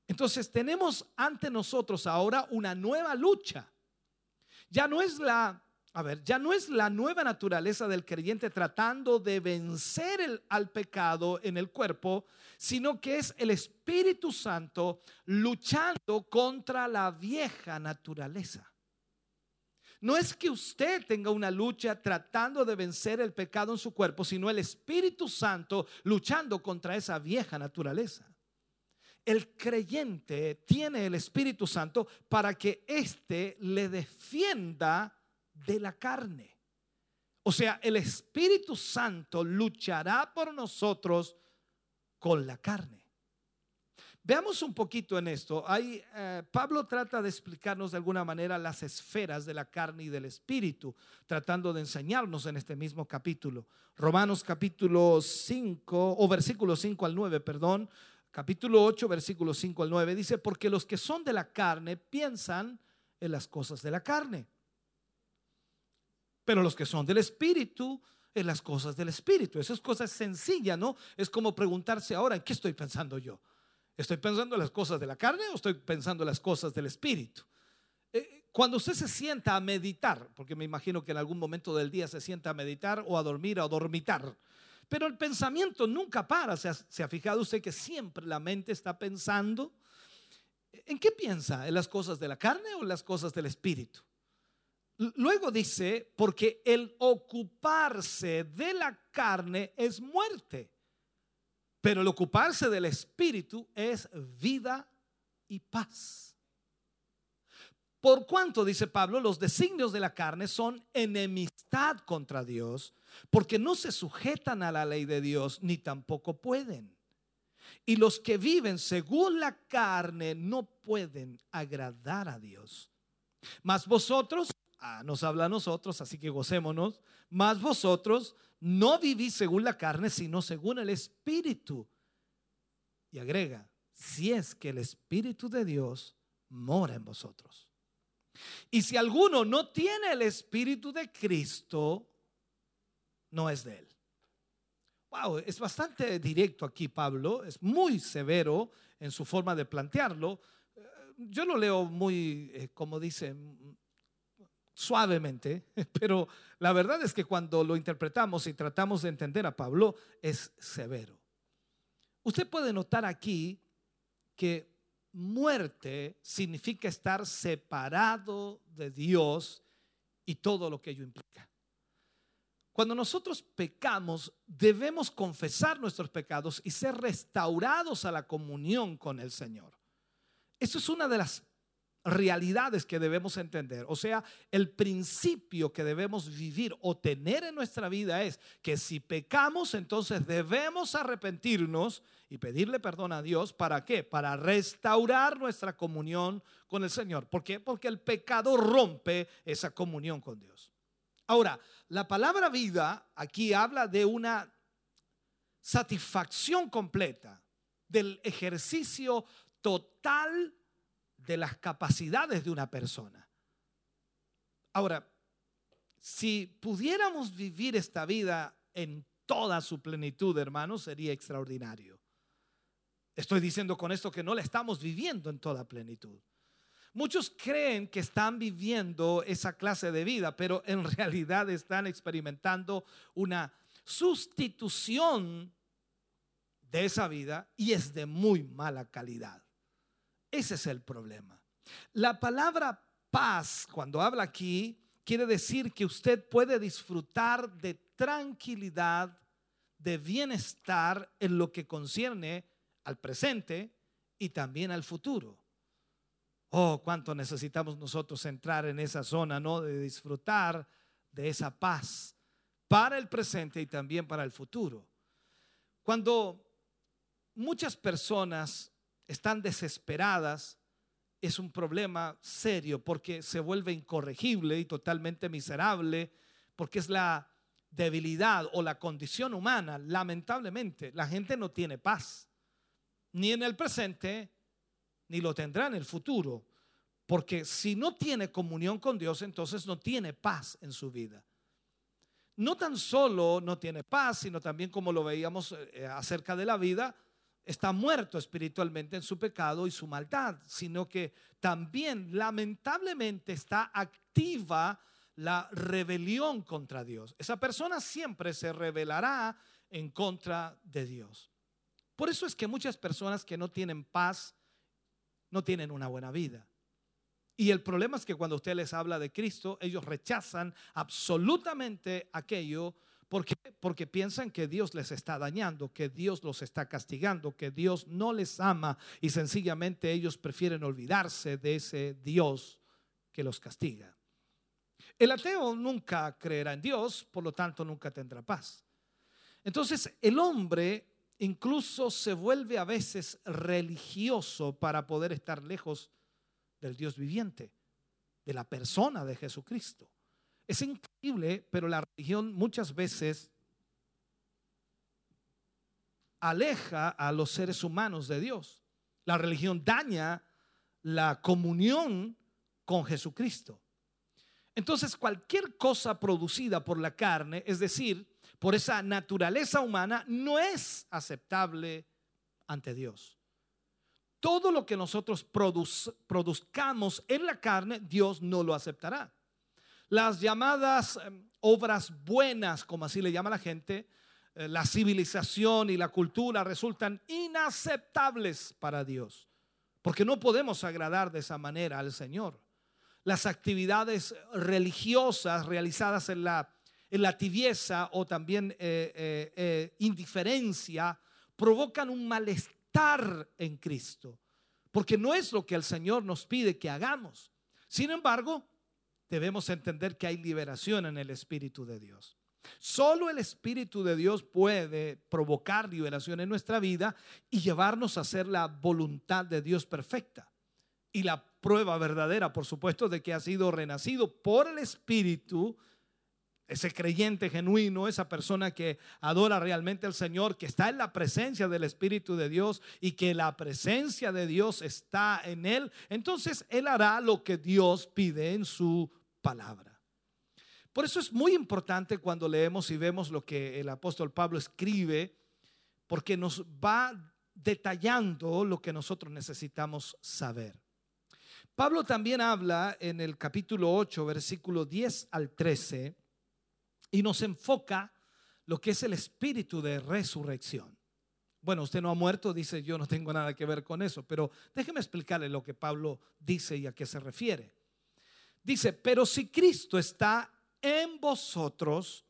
Entonces tenemos ante nosotros ahora una nueva lucha. Ya no es la, a ver, ya no es la nueva naturaleza del creyente tratando de vencer al pecado en el cuerpo, sino que es el Espíritu Santo luchando contra la vieja naturaleza. No es que usted tenga una lucha tratando de vencer el pecado en su cuerpo, sino el Espíritu Santo luchando contra esa vieja naturaleza. El creyente tiene el Espíritu Santo para que éste le defienda de la carne. O sea, el Espíritu Santo luchará por nosotros con la carne. Veamos un poquito en esto. Hay, eh, Pablo trata de explicarnos de alguna manera las esferas de la carne y del espíritu, tratando de enseñarnos en este mismo capítulo. Romanos capítulo 5, o versículo 5 al 9, perdón, capítulo 8, versículo 5 al 9, dice, porque los que son de la carne piensan en las cosas de la carne, pero los que son del espíritu en las cosas del espíritu. Esa es cosa sencilla, ¿no? Es como preguntarse ahora, ¿en qué estoy pensando yo? ¿Estoy pensando en las cosas de la carne o estoy pensando en las cosas del espíritu? Eh, cuando usted se sienta a meditar, porque me imagino que en algún momento del día se sienta a meditar o a dormir o a dormitar, Pero el pensamiento nunca para. ¿Se ha, se ha fijado usted que siempre la mente está pensando? ¿En qué piensa? ¿En las cosas de la carne o en las cosas del espíritu? Luego dice, porque el ocuparse de la carne es muerte, pero el ocuparse del espíritu es vida y paz. Por cuanto, dice Pablo, los designios de la carne son enemistad contra Dios, porque no se sujetan a la ley de Dios, ni tampoco pueden. Y los que viven según la carne no pueden agradar a Dios. Mas vosotros, ah, nos habla a nosotros, así que gocémonos, mas vosotros no vivís según la carne, sino según el Espíritu. Y agrega, si es que el Espíritu de Dios mora en vosotros. Y si alguno no tiene el Espíritu de Cristo, no es de él. Wow, es bastante directo aquí Pablo, es muy severo en su forma de plantearlo. Eh, Yo lo leo muy, eh, como dice, suavemente, <laughs> pero la verdad es que cuando lo interpretamos y tratamos de entender a Pablo, es severo. Usted puede notar aquí que muerte significa estar separado de Dios y todo lo que ello implica. Cuando nosotros pecamos, debemos confesar nuestros pecados y ser restaurados a la comunión con el Señor. Eso es una de las realidades que debemos entender. O sea, el principio que debemos vivir o tener en nuestra vida es que si pecamos, entonces debemos arrepentirnos y pedirle perdón a Dios. ¿Para qué? Para restaurar nuestra comunión con el Señor. ¿Por qué? Porque el pecado rompe esa comunión con Dios. Ahora, la palabra vida aquí habla de una satisfacción completa del ejercicio total de las capacidades de una persona. Ahora, si pudiéramos vivir esta vida en toda su plenitud, hermanos, sería extraordinario. Estoy diciendo con esto que no la estamos viviendo en toda plenitud. Muchos creen que están viviendo esa clase de vida, pero en <laughs> realidad están experimentando una sustitución de esa vida y es de muy mala calidad. Ese es el problema. La palabra paz, cuando habla aquí, quiere decir que usted puede disfrutar de tranquilidad, de bienestar en lo que concierne al presente y también al futuro. Oh, cuánto necesitamos nosotros entrar en esa zona, ¿no? De disfrutar de esa paz para el presente y también para el futuro. Cuando muchas personas están desesperadas, es un problema serio porque se vuelve incorregible y totalmente miserable, porque es la debilidad o la condición humana. Lamentablemente, la gente no tiene paz, ni en el presente, ni lo tendrá en el futuro. Porque si no tiene comunión con Dios, entonces no tiene paz en su vida. No tan solo no tiene paz, sino también como lo veíamos eh, acerca de la vida, está muerto espiritualmente en su pecado y su maldad, sino que también lamentablemente está activa la rebelión contra Dios. Esa persona siempre se rebelará en contra de Dios. Por eso es que muchas personas que no tienen paz no tienen una buena vida. Y el problema es que cuando usted les habla de Cristo, ellos rechazan absolutamente aquello porque, porque piensan que Dios les está dañando, que Dios los está castigando, que Dios no les ama y sencillamente ellos prefieren olvidarse de ese Dios que los castiga. El ateo nunca creerá en Dios, por lo tanto nunca tendrá paz. Entonces el hombre incluso se vuelve a veces religioso para poder estar lejos del Dios viviente, de la persona de Jesucristo. Es increíble, pero la religión muchas veces aleja a los seres humanos de Dios. La religión daña la comunión con Jesucristo. Entonces, cualquier cosa producida por la carne, es decir, por esa naturaleza humana, no es aceptable ante Dios. Todo lo que nosotros produz- produzcamos en la carne, Dios no lo aceptará. Las llamadas eh, obras buenas, como así le llama la gente, eh, la civilización y la cultura resultan inaceptables para Dios, porque no podemos agradar de esa manera al Señor. Las actividades religiosas realizadas en la, en la tibieza o también eh, eh, indiferencia provocan un malestar en Cristo, porque no es lo que el Señor nos pide que hagamos. Sin embargo, debemos entender que hay liberación en el Espíritu de Dios. Solo el Espíritu de Dios puede provocar liberación en nuestra vida y llevarnos a hacer la voluntad de Dios perfecta. Y la prueba verdadera, por supuesto, de que ha sido renacido por el Espíritu, ese creyente genuino, esa persona que adora realmente al Señor, que está en la presencia del Espíritu de Dios y que la presencia de Dios está en él, entonces él hará lo que Dios pide en su palabra. Por eso es muy importante cuando leemos y vemos lo que el apóstol Pablo escribe, porque nos va detallando lo que nosotros necesitamos saber. Pablo también habla en el capítulo 8, versículo 10 al 13, y nos enfoca lo que es el espíritu de resurrección. Bueno, usted no ha muerto, dice yo no tengo nada que ver con eso, pero déjeme explicarle lo que Pablo dice y a qué se refiere. Dice, pero si Cristo está en vosotros,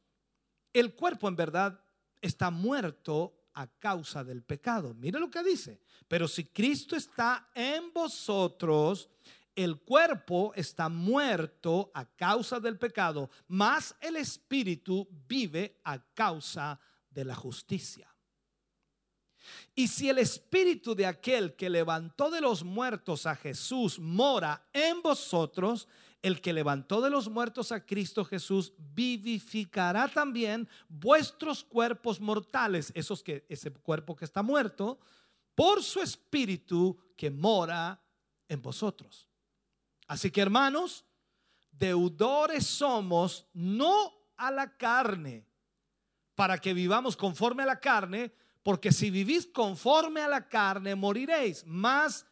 el cuerpo en verdad está muerto a causa del pecado. Mire lo que dice. Pero si Cristo está en vosotros, el cuerpo está muerto a causa del pecado, mas el espíritu vive a causa de la justicia. Y si el espíritu de aquel que levantó de los muertos a Jesús mora en vosotros, el que levantó de los muertos a Cristo Jesús vivificará también vuestros cuerpos mortales, esos que ese cuerpo que está muerto, por su espíritu que mora en vosotros. Así que hermanos, deudores somos no a la carne, para que vivamos conforme a la carne, porque si vivís conforme a la carne, moriréis. Más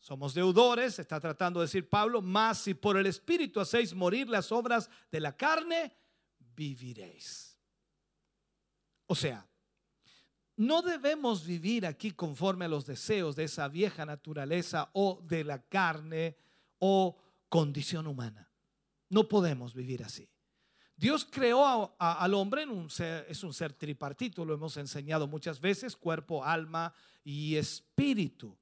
somos deudores, está tratando de decir Pablo, más si por el Espíritu hacéis morir las obras de la carne, viviréis. O sea, no debemos vivir aquí conforme a los deseos de esa vieja naturaleza o de la carne o condición humana. No podemos vivir así. Dios creó al hombre es un ser tripartito, lo hemos enseñado muchas veces, cuerpo, alma y espíritu.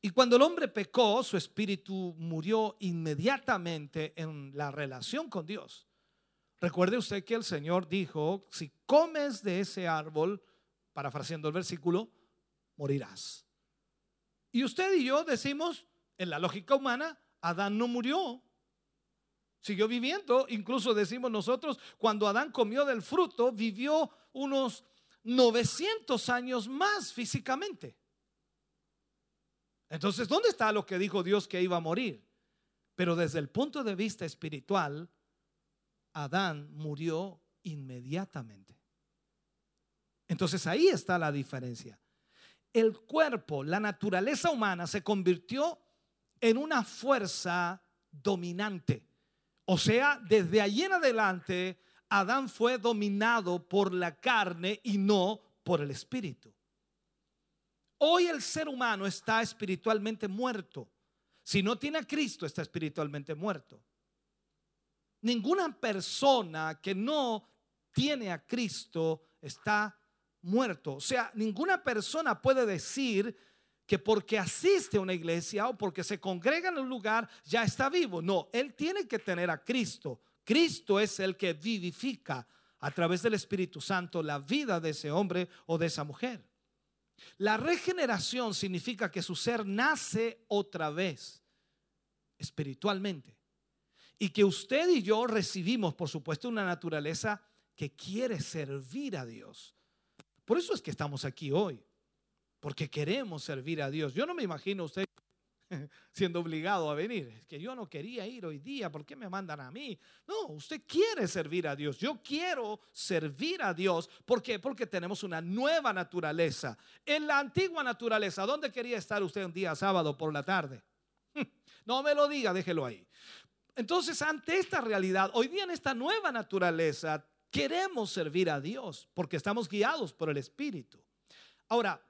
Y cuando el hombre pecó, su espíritu murió inmediatamente en la relación con Dios. Recuerde usted que el Señor dijo, si comes de ese árbol, parafraseando el versículo, morirás. Y usted y yo decimos, en la lógica humana, Adán no murió, siguió viviendo. Incluso decimos nosotros, cuando Adán comió del fruto, vivió unos 900 años más físicamente. Entonces, ¿dónde está lo que dijo Dios que iba a morir? Pero desde el punto de vista espiritual, Adán murió inmediatamente. Entonces ahí está la diferencia. El cuerpo, la naturaleza humana se convirtió en una fuerza dominante. O sea, desde allí en adelante, Adán fue dominado por la carne y no por el espíritu. Hoy el ser humano está espiritualmente muerto. Si no tiene a Cristo, está espiritualmente muerto. Ninguna persona que no tiene a Cristo está muerto. O sea, ninguna persona puede decir que porque asiste a una iglesia o porque se congrega en un lugar ya está vivo. No, él tiene que tener a Cristo. Cristo es el que vivifica a través del Espíritu Santo la vida de ese hombre o de esa mujer. La regeneración significa que su ser nace otra vez espiritualmente. Y que usted y yo recibimos, por supuesto, una naturaleza que quiere servir a Dios. Por eso es que estamos aquí hoy, porque queremos servir a Dios. Yo no me imagino usted <laughs> siendo obligado a venir. Es que yo no quería ir hoy día, ¿por qué me mandan a mí? No, usted quiere servir a Dios. Yo quiero servir a Dios. ¿Por qué? Porque tenemos una nueva naturaleza. En la antigua naturaleza, ¿dónde quería estar usted un día sábado por la tarde? <laughs> No me lo diga, déjelo ahí. Entonces, ante esta realidad, hoy día en esta nueva naturaleza, queremos servir a Dios porque estamos guiados por el Espíritu. Ahora,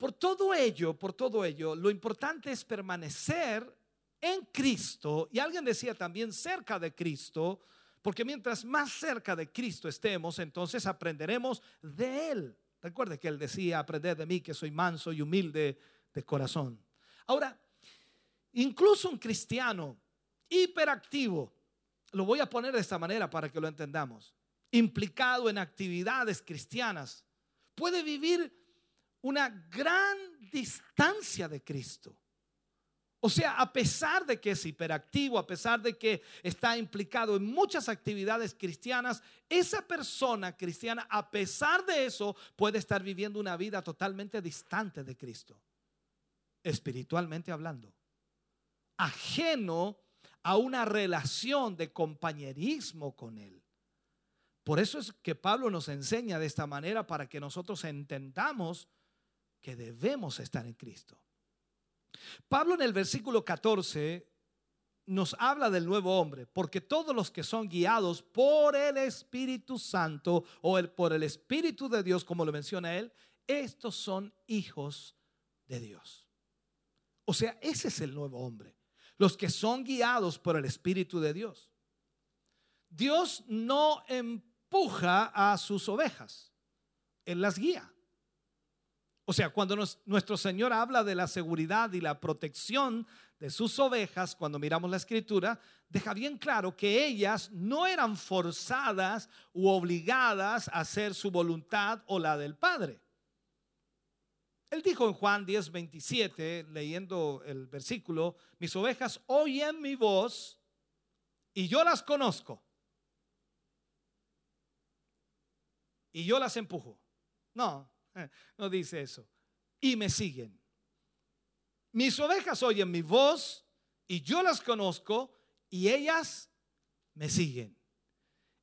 por todo ello, por todo ello, lo importante es permanecer en Cristo. Y alguien decía también cerca de Cristo, porque mientras más cerca de Cristo estemos, entonces aprenderemos de Él. Recuerde que Él decía, aprender de mí que soy manso y humilde de corazón. Ahora, incluso un cristiano hiperactivo, lo voy a poner de esta manera para que lo entendamos, implicado en actividades cristianas, puede vivir una gran distancia de Cristo. O sea, a pesar de que es hiperactivo, a pesar de que está implicado en muchas actividades cristianas, esa persona cristiana, a pesar de eso, puede estar viviendo una vida totalmente distante de Cristo, espiritualmente hablando, ajeno a una relación de compañerismo con Él. Por eso es que Pablo nos enseña de esta manera para que nosotros entendamos que debemos estar en Cristo. Pablo en el versículo 14 nos habla del nuevo hombre, porque todos los que son guiados por el Espíritu Santo o por el Espíritu de Dios, como lo menciona él, estos son hijos de Dios. O sea, ese es el nuevo hombre, los que son guiados por el Espíritu de Dios. Dios no empuja a sus ovejas, Él las guía. O sea, cuando nuestro Señor habla de la seguridad y la protección de sus ovejas, cuando miramos la escritura, deja bien claro que ellas no eran forzadas u obligadas a hacer su voluntad o la del Padre. Él dijo en Juan 10, 27, leyendo el versículo, mis ovejas oyen mi voz y yo las conozco. Y yo las empujo. No, <laughs> no dice eso. Y me siguen. Mis ovejas oyen mi voz y yo las conozco y ellas me siguen.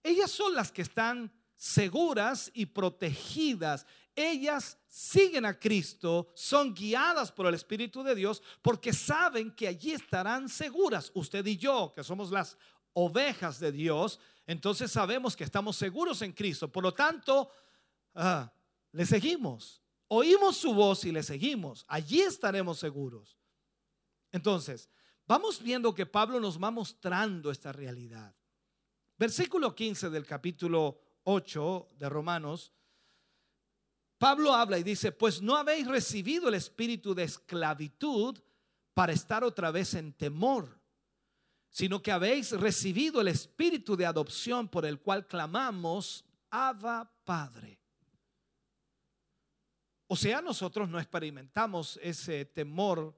Ellas son las que están seguras y protegidas. Ellas siguen a Cristo, son guiadas por el Espíritu de Dios porque saben que allí estarán seguras. Usted y yo, que somos las ovejas de Dios, entonces sabemos que estamos seguros en Cristo. Por lo tanto, ah, le seguimos. Oímos su voz y le seguimos. Allí estaremos seguros. Entonces, vamos viendo que Pablo nos va mostrando esta realidad. Versículo 15 del capítulo 8 de Romanos, Pablo habla y dice, pues no habéis recibido el espíritu de esclavitud para estar otra vez en temor, sino que habéis recibido el espíritu de adopción por el cual clamamos, Abba Padre. O sea, nosotros no experimentamos ese temor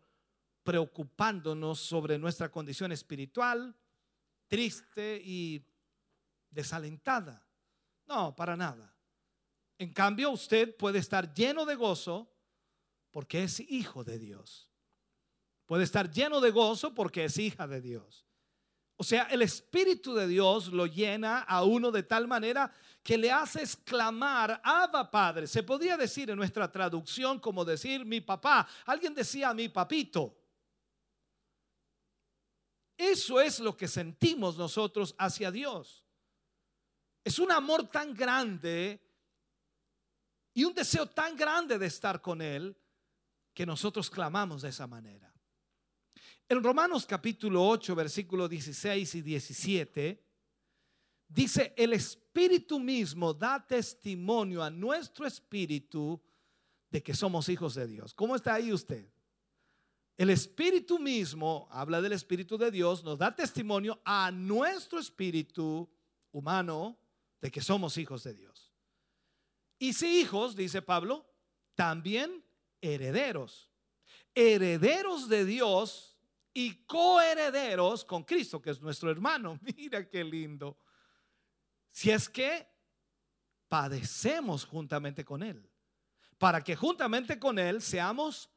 preocupándonos sobre nuestra condición espiritual, triste y desalentada. No, para nada. En cambio, usted puede estar lleno de gozo porque es hijo de Dios. Puede estar lleno de gozo porque es hija de Dios. O sea, el Espíritu de Dios lo llena a uno de tal manera que le hace exclamar, Abba Padre. Se podría decir en nuestra traducción como decir mi papá. Alguien decía mi papito. Eso es lo que sentimos nosotros hacia Dios. Es un amor tan grande y un deseo tan grande de estar con Él que nosotros clamamos de esa manera. En Romanos capítulo 8, versículo 16 y 17, dice, el Espíritu mismo da testimonio a nuestro espíritu de que somos hijos de Dios. ¿Cómo está ahí usted? El Espíritu mismo, habla del Espíritu de Dios, nos da testimonio a nuestro espíritu humano de que somos hijos de Dios. Y si hijos, dice Pablo, también herederos. Herederos de Dios y coherederos con Cristo, que es nuestro hermano. <laughs> Mira qué lindo. Si es que padecemos juntamente con Él, para que juntamente con Él seamos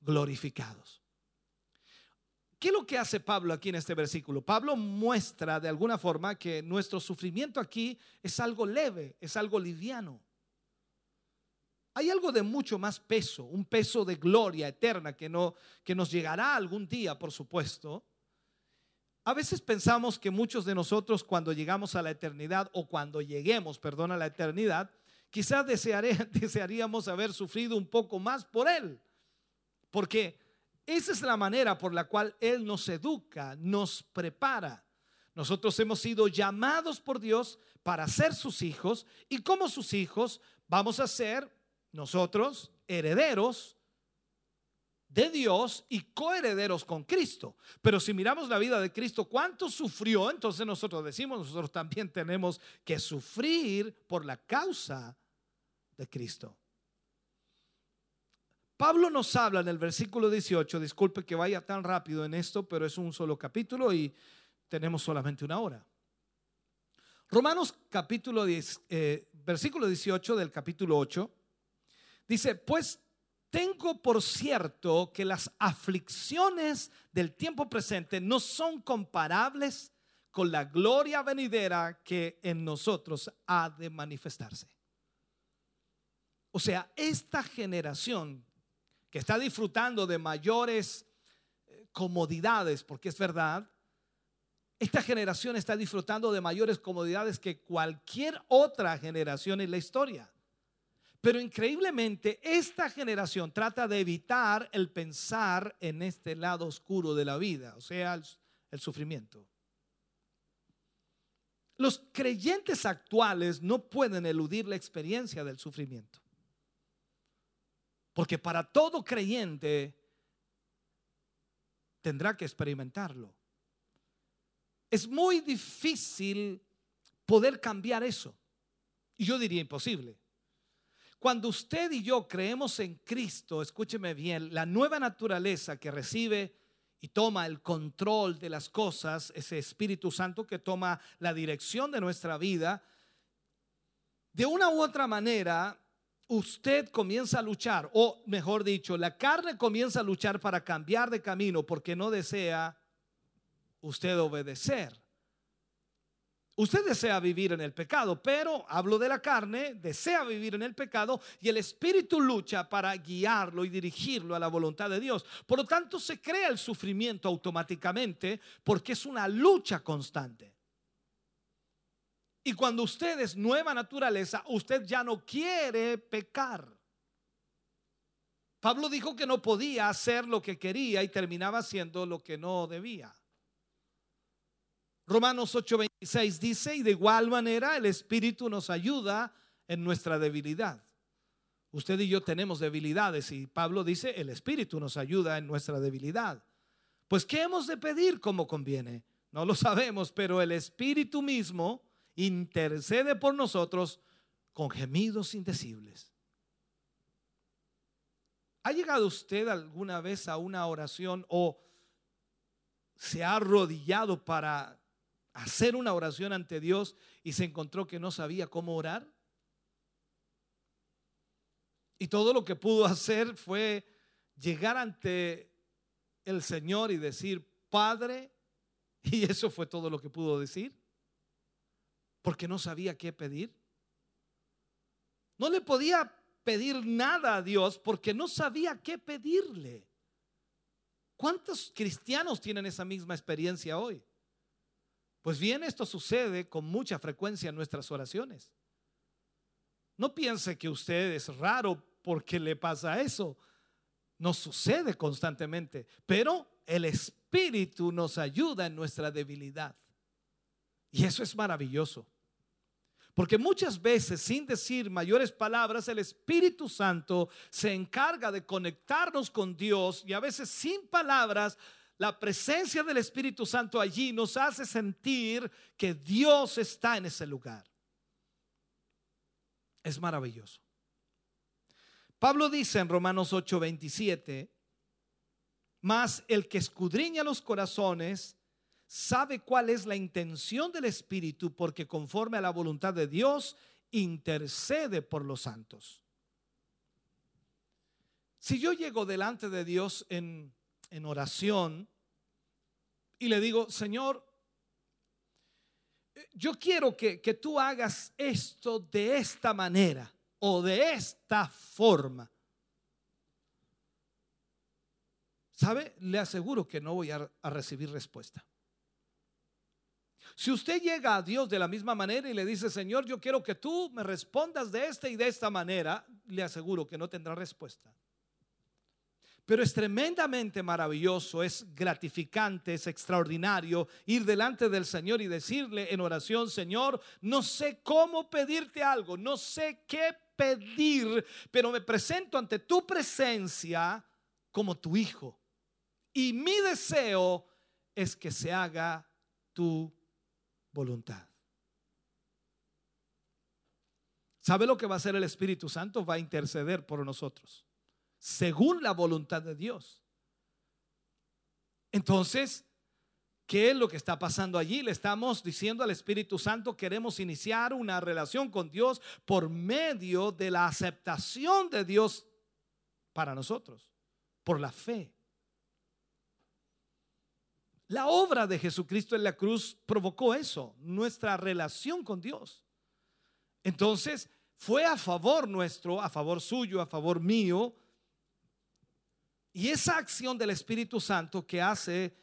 glorificados. ¿Qué es lo que hace Pablo aquí en este versículo? Pablo muestra de alguna forma que nuestro sufrimiento aquí es algo leve, es algo liviano. Hay algo de mucho más peso, un peso de gloria eterna que, no, que nos llegará algún día, por supuesto. A veces pensamos que muchos de nosotros cuando llegamos a la eternidad o cuando lleguemos, perdón, a la eternidad, quizás desearé- <laughs> desearíamos haber sufrido un poco más por Él. Porque esa es la manera por la cual Él nos educa, nos prepara. Nosotros hemos sido llamados por Dios para ser sus hijos y como sus hijos vamos a ser nosotros herederos de Dios y coherederos con Cristo. Pero si miramos la vida de Cristo, ¿cuánto sufrió? Entonces nosotros decimos, nosotros también tenemos que sufrir por la causa de Cristo. Pablo nos habla en el versículo 18, disculpe que vaya tan rápido en esto, pero es un solo capítulo y tenemos solamente una hora. Romanos capítulo 10, eh, versículo 18 del capítulo 8, dice, pues tengo por cierto que las aflicciones del tiempo presente no son comparables con la gloria venidera que en nosotros ha de manifestarse. O sea, esta generación que está disfrutando de mayores eh, comodidades, porque es verdad, esta generación está disfrutando de mayores comodidades que cualquier otra generación en la historia. Pero increíblemente, esta generación trata de evitar el pensar en este lado oscuro de la vida, o sea, el, sufrimiento. Los creyentes actuales no pueden eludir la experiencia del sufrimiento. Porque para todo creyente tendrá que experimentarlo. Es muy difícil poder cambiar eso. Y yo diría imposible. Cuando usted y yo creemos en Cristo, escúcheme bien, la nueva naturaleza que recibe y toma el control de las cosas, ese Espíritu Santo que toma la dirección de nuestra vida, de una u otra manera, usted comienza a luchar, o mejor dicho, la carne comienza a luchar para cambiar de camino porque no desea usted obedecer. Usted desea vivir en el pecado, pero hablo de la carne, desea vivir en el pecado y el Espíritu lucha para guiarlo y dirigirlo a la voluntad de Dios. Por lo tanto, se crea el sufrimiento automáticamente porque es una lucha constante. Y cuando usted es nueva naturaleza, usted ya no quiere pecar. Pablo dijo que no podía hacer lo que quería y terminaba haciendo lo que no debía. Romanos 8:26 dice, y de igual manera el Espíritu nos ayuda en nuestra debilidad. Usted y yo tenemos debilidades y Pablo dice, el Espíritu nos ayuda en nuestra debilidad. Pues, ¿qué hemos de pedir como conviene? No lo sabemos, pero el Espíritu mismo intercede por nosotros con gemidos indecibles. ¿Ha llegado usted alguna vez a una oración o se ha arrodillado para hacer una oración ante Dios y se encontró que no sabía cómo orar? Y todo lo que pudo hacer fue llegar ante el Señor y decir, Padre, y <laughs> eso fue todo lo que pudo decir, porque no sabía qué pedir. No le podía pedir nada a Dios porque no sabía qué pedirle. ¿Cuántos cristianos tienen esa misma experiencia hoy? Pues bien, esto sucede con mucha frecuencia en nuestras oraciones. No piense que usted es raro porque le pasa eso. Nos sucede constantemente, pero el Espíritu nos ayuda en nuestra debilidad. Y eso es maravilloso. Porque muchas veces, sin decir mayores palabras, el Espíritu Santo se encarga de conectarnos con Dios y a veces sin palabras, la presencia del Espíritu Santo allí nos hace sentir que Dios está en ese lugar. Es maravilloso. Pablo dice en Romanos 8:27, mas el que escudriña los corazones sabe cuál es la intención del Espíritu porque conforme a la voluntad de Dios intercede por los santos. Si yo llego delante de Dios en, en oración y le digo, Señor, yo quiero que, que tú hagas esto de esta manera o de esta forma. ¿Sabe? Le aseguro que no voy a, a recibir respuesta. Si usted llega a Dios de la misma manera y le dice, Señor, yo quiero que tú me respondas de esta y de esta manera, le aseguro que no tendrá respuesta. Pero es tremendamente maravilloso, es gratificante, es extraordinario ir delante del Señor y decirle en oración, Señor, no sé cómo pedirte algo, no sé qué pedir, pero me presento ante tu presencia como tu hijo. Y mi deseo es que se haga tu voluntad. ¿Sabe lo que va a hacer el Espíritu Santo? Va a interceder por nosotros, según la voluntad de Dios. Entonces, ¿qué es lo que está pasando allí? Le estamos diciendo al Espíritu Santo, queremos iniciar una relación con Dios por medio de la aceptación de Dios para nosotros, por la fe. La obra de Jesucristo en la cruz provocó eso, nuestra relación con Dios. Entonces, fue a favor nuestro, a favor suyo, a favor mío. Y esa acción del Espíritu Santo que hace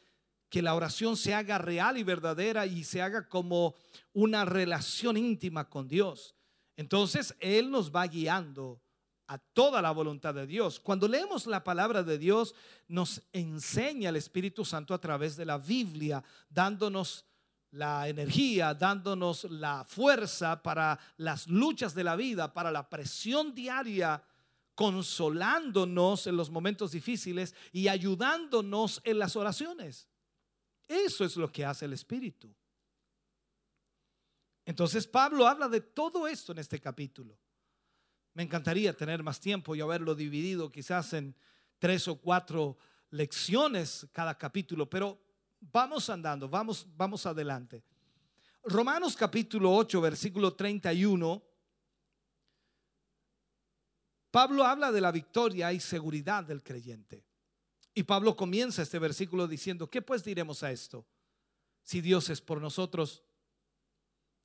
que la oración se haga real y verdadera y se haga como una relación íntima con Dios. Entonces, Él nos va guiando a toda la voluntad de Dios. Cuando leemos la palabra de Dios, nos enseña el Espíritu Santo a través de la Biblia, dándonos la energía, dándonos la fuerza para las luchas de la vida, para la presión diaria, consolándonos en los momentos difíciles y ayudándonos en las oraciones. Eso es lo que hace el Espíritu. Entonces Pablo habla de todo esto en este capítulo. Me encantaría tener más tiempo y haberlo dividido quizás en tres o cuatro lecciones cada capítulo, pero vamos andando, vamos, vamos adelante. Romanos capítulo 8, versículo 31. Pablo habla de la victoria y seguridad del creyente. Y Pablo comienza este versículo diciendo, ¿qué pues diremos a esto? Si Dios es por nosotros,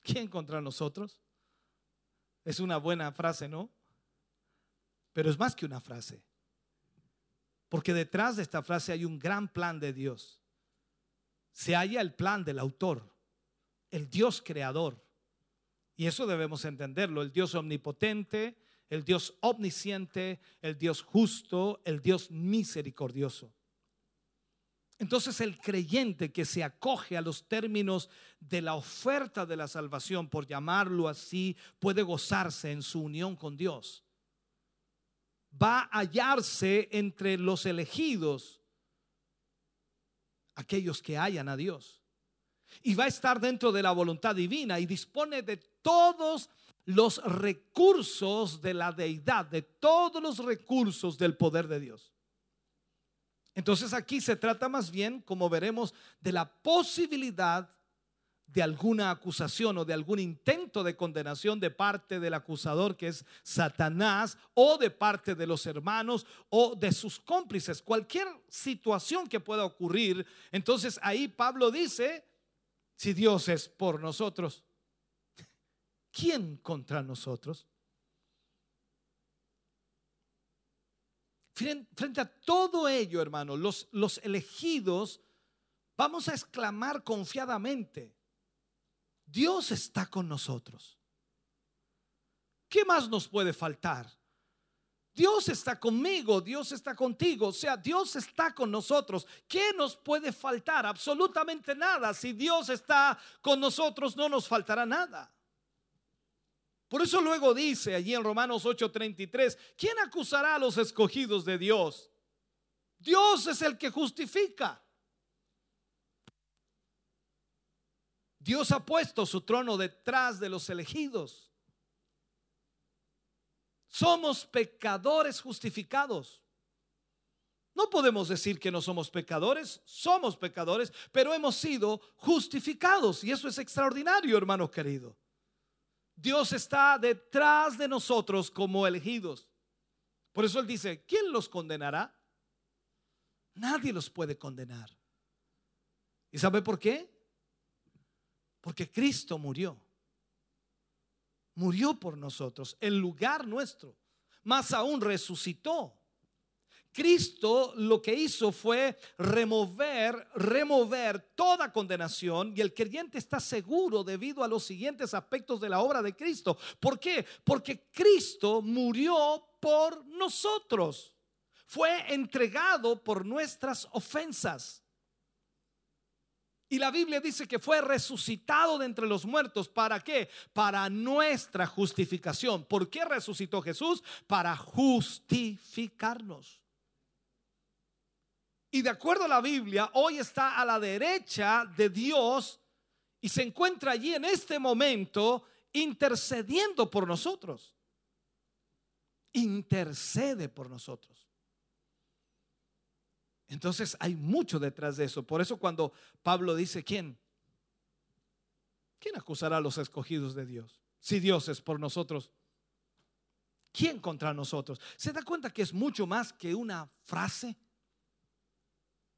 ¿quién contra nosotros? Es una buena frase, ¿no? Pero es más que una frase. Porque detrás de esta frase hay un gran plan de Dios. Se halla el plan del autor, el Dios creador. Y eso debemos entenderlo, el Dios omnipotente, el Dios omnisciente, el Dios justo, el Dios misericordioso. Entonces el creyente que se acoge a los términos de la oferta de la salvación, por llamarlo así, puede gozarse en su unión con Dios. Va a hallarse entre los elegidos, aquellos que hallan a Dios. Y va a estar dentro de la voluntad divina y dispone de todos los recursos de la deidad, de todos los recursos del poder de Dios. Entonces aquí se trata más bien, como veremos, de la posibilidad de alguna acusación o de algún intento de condenación de parte del acusador que es Satanás o de parte de los hermanos o de sus cómplices, cualquier situación que pueda ocurrir. Entonces ahí Pablo dice, si Dios es por nosotros, ¿quién contra nosotros? Frente a todo ello, hermano, los, los elegidos, vamos a exclamar confiadamente, Dios está con nosotros. ¿Qué más nos puede faltar? Dios está conmigo, Dios está contigo, o sea, Dios está con nosotros. ¿Qué nos puede faltar? Absolutamente nada. Si Dios está con nosotros, no nos faltará nada. Por eso luego dice allí en Romanos 8:33, ¿quién acusará a los escogidos de Dios? Dios es el que justifica. Dios ha puesto su trono detrás de los elegidos. Somos pecadores justificados. No podemos decir que no somos pecadores, somos pecadores, pero hemos sido justificados. Y eso es extraordinario, hermano querido. Dios está detrás de nosotros como elegidos. Por eso Él dice, ¿quién los condenará? Nadie los puede condenar. ¿Y sabe por qué? Porque Cristo murió. Murió por nosotros, en lugar nuestro. Más aún resucitó. Cristo lo que hizo fue remover, remover toda condenación y el creyente está seguro debido a los siguientes aspectos de la obra de Cristo. ¿Por qué? Porque Cristo murió por nosotros. Fue entregado por nuestras ofensas. Y la Biblia dice que fue resucitado de entre los muertos. ¿Para qué? Para nuestra justificación. ¿Por qué resucitó Jesús? Para justificarnos. Y de acuerdo a la Biblia, hoy está a la derecha de Dios y se encuentra allí en este momento intercediendo por nosotros. Intercede por nosotros. Entonces hay mucho detrás de eso. Por eso cuando Pablo dice, ¿quién? ¿Quién acusará a los escogidos de Dios? Si Dios es por nosotros, ¿quién contra nosotros? ¿Se da cuenta que es mucho más que una frase?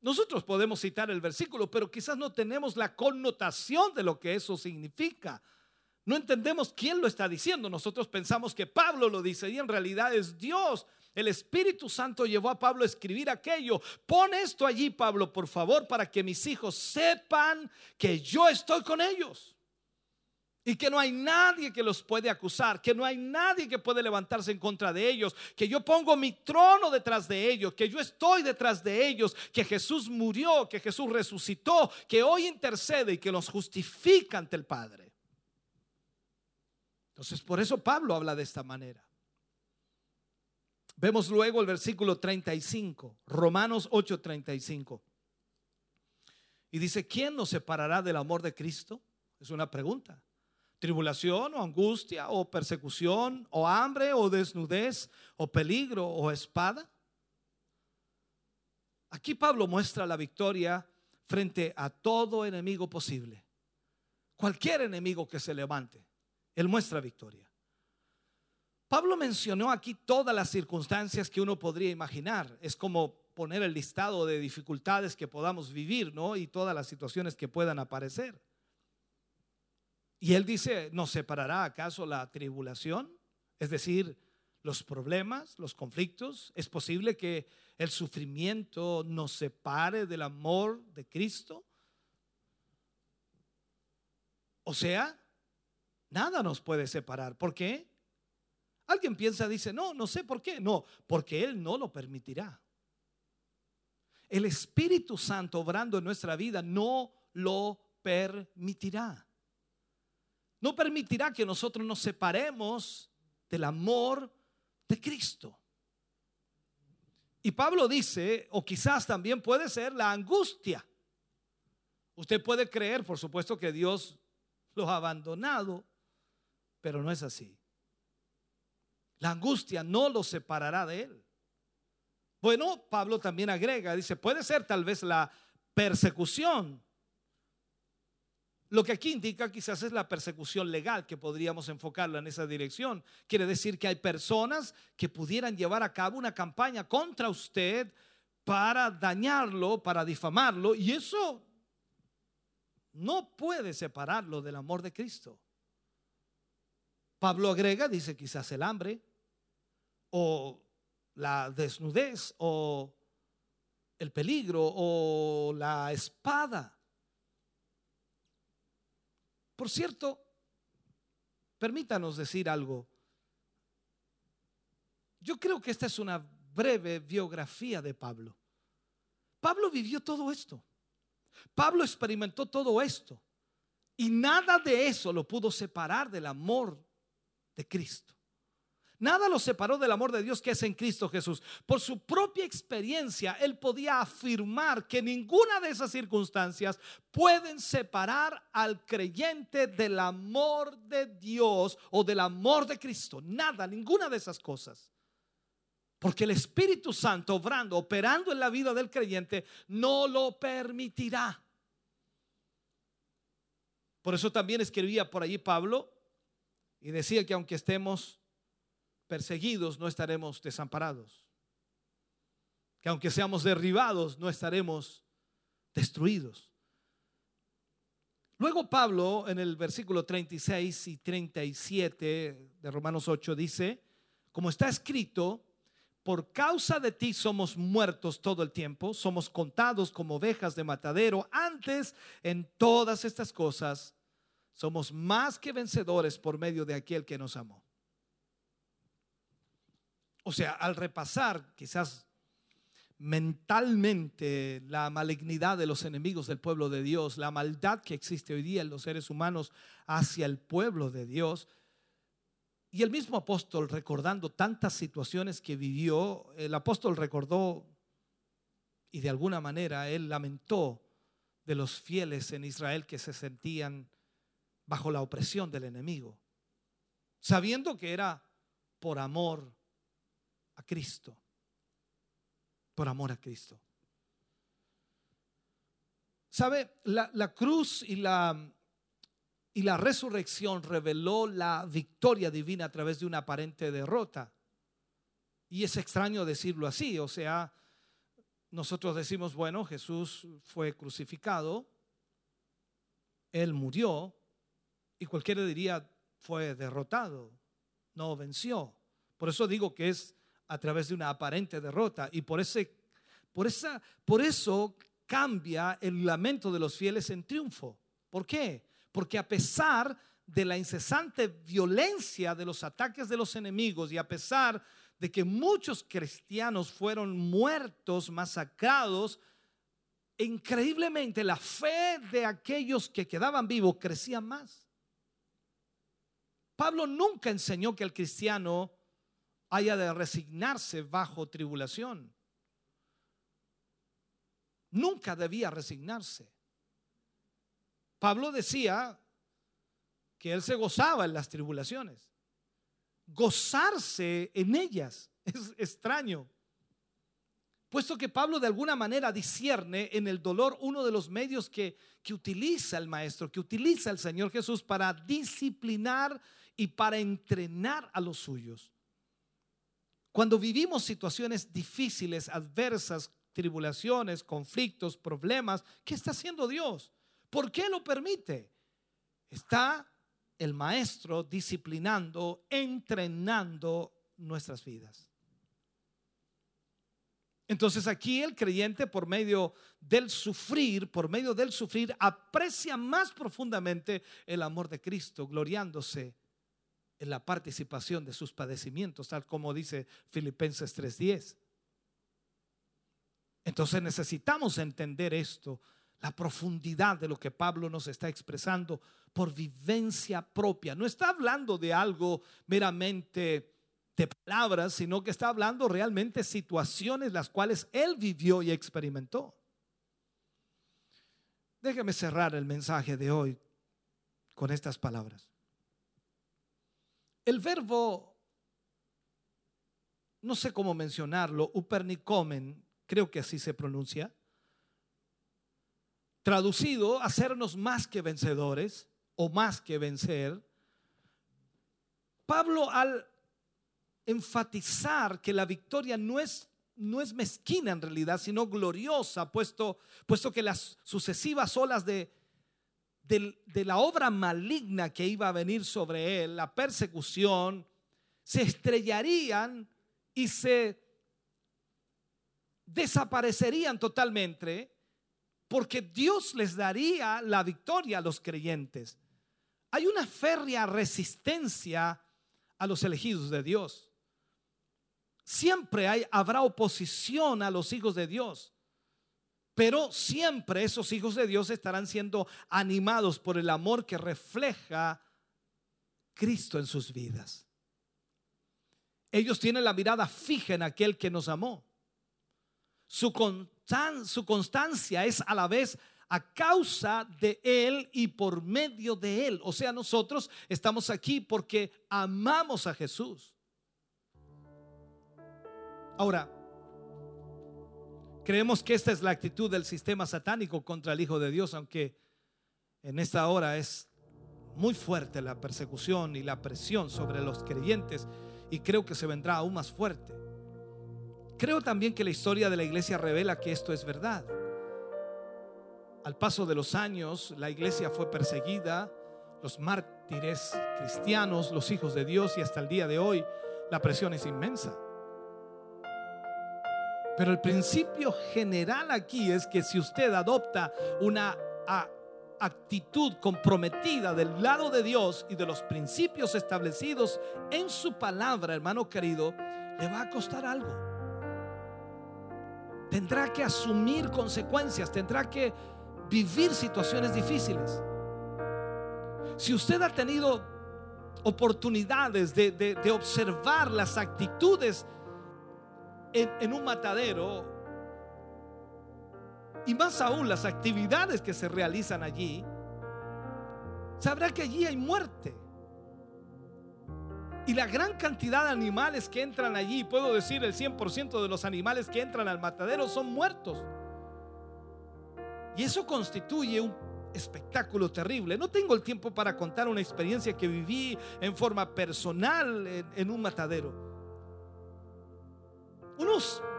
Nosotros podemos citar el versículo, pero quizás no tenemos la connotación de lo que eso significa. No entendemos quién lo está diciendo. Nosotros pensamos que Pablo lo dice y en realidad es Dios. El Espíritu Santo llevó a Pablo a escribir aquello. Pon esto allí, Pablo, por favor, para que mis hijos sepan que yo estoy con ellos. Y que no hay nadie que los puede acusar, que no hay nadie que puede levantarse en contra de ellos, que yo pongo mi trono detrás de ellos, que yo estoy detrás de ellos, que Jesús murió, que Jesús resucitó, que hoy intercede y que los justifica ante el Padre. Entonces, por eso Pablo habla de esta manera. Vemos luego el versículo 35, Romanos 8:35. Y dice, ¿quién nos separará del amor de Cristo? Es una pregunta. Tribulación o angustia o persecución o hambre o desnudez o peligro o espada. Aquí Pablo muestra la victoria frente a todo enemigo posible. Cualquier enemigo que se levante, él muestra victoria. Pablo mencionó aquí todas las circunstancias que uno podría imaginar. Es como poner el listado de dificultades que podamos vivir, ¿no? Y todas las situaciones que puedan aparecer. Y él dice, ¿nos separará acaso la tribulación? Es decir, los problemas, los conflictos. ¿Es posible que el sufrimiento nos separe del amor de Cristo? O sea, nada nos puede separar. ¿Por qué? Alguien piensa, dice, no, no sé por qué. No, porque Él no lo permitirá. El Espíritu Santo obrando en nuestra vida no lo permitirá. No permitirá que nosotros nos separemos del amor de Cristo. Y Pablo dice, o quizás también puede ser la angustia. Usted puede creer, por supuesto, que Dios los ha abandonado, pero no es así. La angustia no los separará de él. Bueno, Pablo también agrega, dice, puede ser tal vez la persecución. Lo que aquí indica quizás es la persecución legal, que podríamos enfocarla en esa dirección. Quiere decir que hay personas que pudieran llevar a cabo una campaña contra usted para dañarlo, para difamarlo, y eso no puede separarlo del amor de Cristo. Pablo agrega, dice quizás el hambre, o la desnudez, o el peligro, o la espada. Por cierto, permítanos decir algo. Yo creo que esta es una breve biografía de Pablo. Pablo vivió todo esto. Pablo experimentó todo esto. Y nada de eso lo pudo separar del amor de Cristo. Nada lo separó del amor de Dios que es en Cristo Jesús. Por su propia experiencia, él podía afirmar que ninguna de esas circunstancias pueden separar al creyente del amor de Dios o del amor de Cristo. Nada, ninguna de esas cosas. Porque el Espíritu Santo, obrando, operando en la vida del creyente, no lo permitirá. Por eso también escribía por allí Pablo y decía que aunque estemos perseguidos, no estaremos desamparados. Que aunque seamos derribados, no estaremos destruidos. Luego Pablo en el versículo 36 y 37 de Romanos 8 dice, como está escrito, por causa de ti somos muertos todo el tiempo, somos contados como ovejas de matadero. Antes, en todas estas cosas, somos más que vencedores por medio de aquel que nos amó. O sea, al repasar quizás mentalmente la malignidad de los enemigos del pueblo de Dios, la maldad que existe hoy día en los seres humanos hacia el pueblo de Dios, y el mismo apóstol recordando tantas situaciones que vivió, el apóstol recordó y de alguna manera él lamentó de los fieles en Israel que se sentían bajo la opresión del enemigo, sabiendo que era por amor a Cristo, por amor a Cristo. ¿Sabe? La, la cruz y la, y la resurrección reveló la victoria divina a través de una aparente derrota. Y es extraño decirlo así, o sea, nosotros decimos, bueno, Jesús fue crucificado, Él murió, y cualquiera diría, fue derrotado, no venció. Por eso digo que es a través de una aparente derrota, y por, ese, por, esa, por eso cambia el lamento de los fieles en triunfo. ¿Por qué? Porque a pesar de la incesante violencia de los ataques de los enemigos y a pesar de que muchos cristianos fueron muertos, masacrados, increíblemente la fe de aquellos que quedaban vivos crecía más. Pablo nunca enseñó que el cristiano haya de resignarse bajo tribulación. Nunca debía resignarse. Pablo decía que él se gozaba en las tribulaciones. Gozarse en ellas <laughs> es extraño. Puesto que Pablo de alguna manera discierne en el dolor uno de los medios que, que utiliza el Maestro, que utiliza el Señor Jesús para disciplinar y para entrenar a los suyos. Cuando vivimos situaciones difíciles, adversas, tribulaciones, conflictos, problemas, ¿qué está haciendo Dios? ¿Por qué lo permite? Está el maestro disciplinando, entrenando nuestras vidas. Entonces aquí el creyente por medio del sufrir, por medio del sufrir, aprecia más profundamente el amor de Cristo, gloriándose en la participación de sus padecimientos, tal como dice Filipenses 3:10. Entonces necesitamos entender esto la profundidad de lo que Pablo nos está expresando por vivencia propia. No está hablando de algo meramente de palabras, sino que está hablando realmente situaciones las cuales él vivió y experimentó. Déjeme cerrar el mensaje de hoy con estas palabras. El verbo, no sé cómo mencionarlo, upernikomen, creo que así se pronuncia, traducido, hacernos más que vencedores o más que vencer, Pablo al enfatizar que la victoria no es, no es mezquina en realidad, sino gloriosa, puesto, puesto que las sucesivas olas de, de, la obra maligna que iba a venir sobre él, la persecución, se estrellarían y se desaparecerían totalmente porque Dios les daría la victoria a los creyentes. Hay una férrea resistencia a los elegidos de Dios. Siempre hay, habrá oposición a los hijos de Dios, pero siempre esos hijos de Dios estarán siendo animados por el amor que refleja Cristo en sus vidas. Ellos tienen la mirada fija en aquel que nos amó. Su, constancia es a la vez a causa de Él y por medio de Él. O sea, nosotros estamos aquí porque amamos a Jesús. Ahora, creemos que esta es la actitud del sistema satánico contra el Hijo de Dios, aunque en esta hora es muy fuerte la persecución y la presión sobre los creyentes y creo que se vendrá aún más fuerte. Creo también que la historia de la iglesia revela que esto es verdad. Al paso de los años, la iglesia fue perseguida, los mártires cristianos, los hijos de Dios y hasta el día de hoy la presión es inmensa. Pero el principio general aquí es que si usted adopta una actitud comprometida del lado de Dios y de los principios establecidos en su palabra, hermano querido, le va a costar algo. Tendrá que asumir consecuencias, tendrá que vivir situaciones difíciles. Si usted ha tenido oportunidades de, de- de observar las actitudes en, un matadero y más aún las actividades que se realizan allí, sabrá que allí hay muerte. Y la gran cantidad de animales que entran allí, puedo decir el 100% de los animales que entran al matadero son muertos. Y eso constituye un espectáculo terrible. No tengo el tiempo para contar una experiencia que viví en forma personal en un matadero. Uno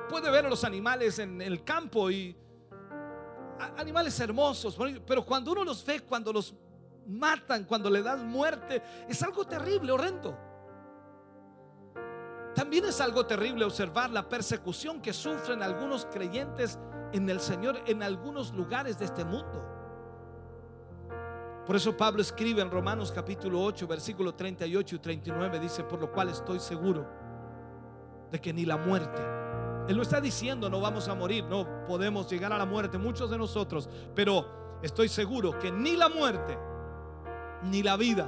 puede ver a los animales en el campo y animales hermosos, pero cuando uno los ve, cuando los matan, cuando le dan muerte, es algo terrible, horrendo. También es algo terrible observar la persecución que sufren algunos creyentes en el Señor en algunos lugares de este mundo. Por eso Pablo escribe en Romanos capítulo 8, versículo 38 y 39, dice, por lo cual estoy seguro de que ni la muerte, él no está diciendo no vamos a morir, no podemos llegar a la muerte, muchos de nosotros, pero estoy seguro que ni la muerte, ni la vida,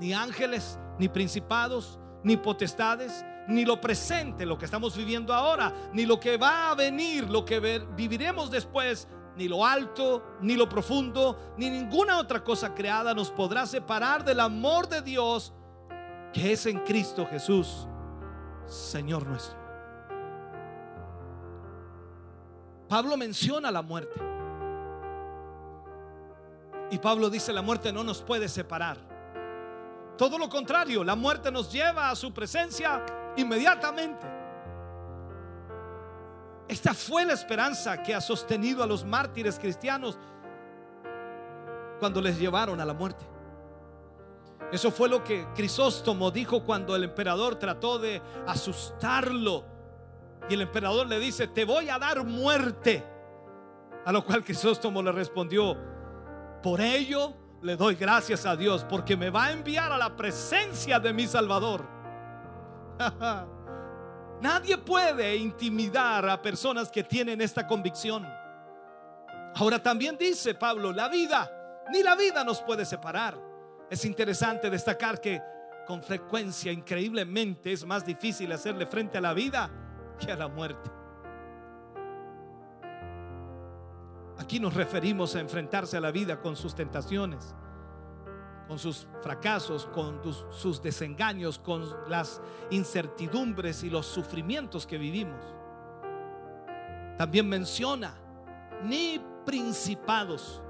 ni ángeles, ni principados, ni potestades, ni lo presente, lo que estamos viviendo ahora, ni lo que va a venir, lo que viviremos después, ni lo alto, ni lo profundo, ni ninguna otra cosa creada nos podrá separar del amor de Dios que es en Cristo Jesús, Señor nuestro. Pablo menciona la muerte. Y Pablo dice, la muerte no nos puede separar. Todo lo contrario, la muerte nos lleva a su presencia inmediatamente. Esta fue la esperanza que ha sostenido a los mártires cristianos cuando les llevaron a la muerte. Eso fue lo que Crisóstomo dijo cuando el emperador trató de asustarlo. Y el emperador le dice, te voy a dar muerte. A lo cual Crisóstomo le respondió, por ello le doy gracias a Dios porque me va a enviar a la presencia de mi Salvador. <laughs> Nadie puede intimidar a personas que tienen esta convicción. Ahora también dice Pablo, la vida, ni la vida nos puede separar. Es interesante destacar que con frecuencia, increíblemente, es más difícil hacerle frente a la vida que a la muerte. Aquí nos referimos a enfrentarse a la vida con sus tentaciones, con sus fracasos, con sus desengaños, con las incertidumbres y los sufrimientos que vivimos. También menciona, ni principados.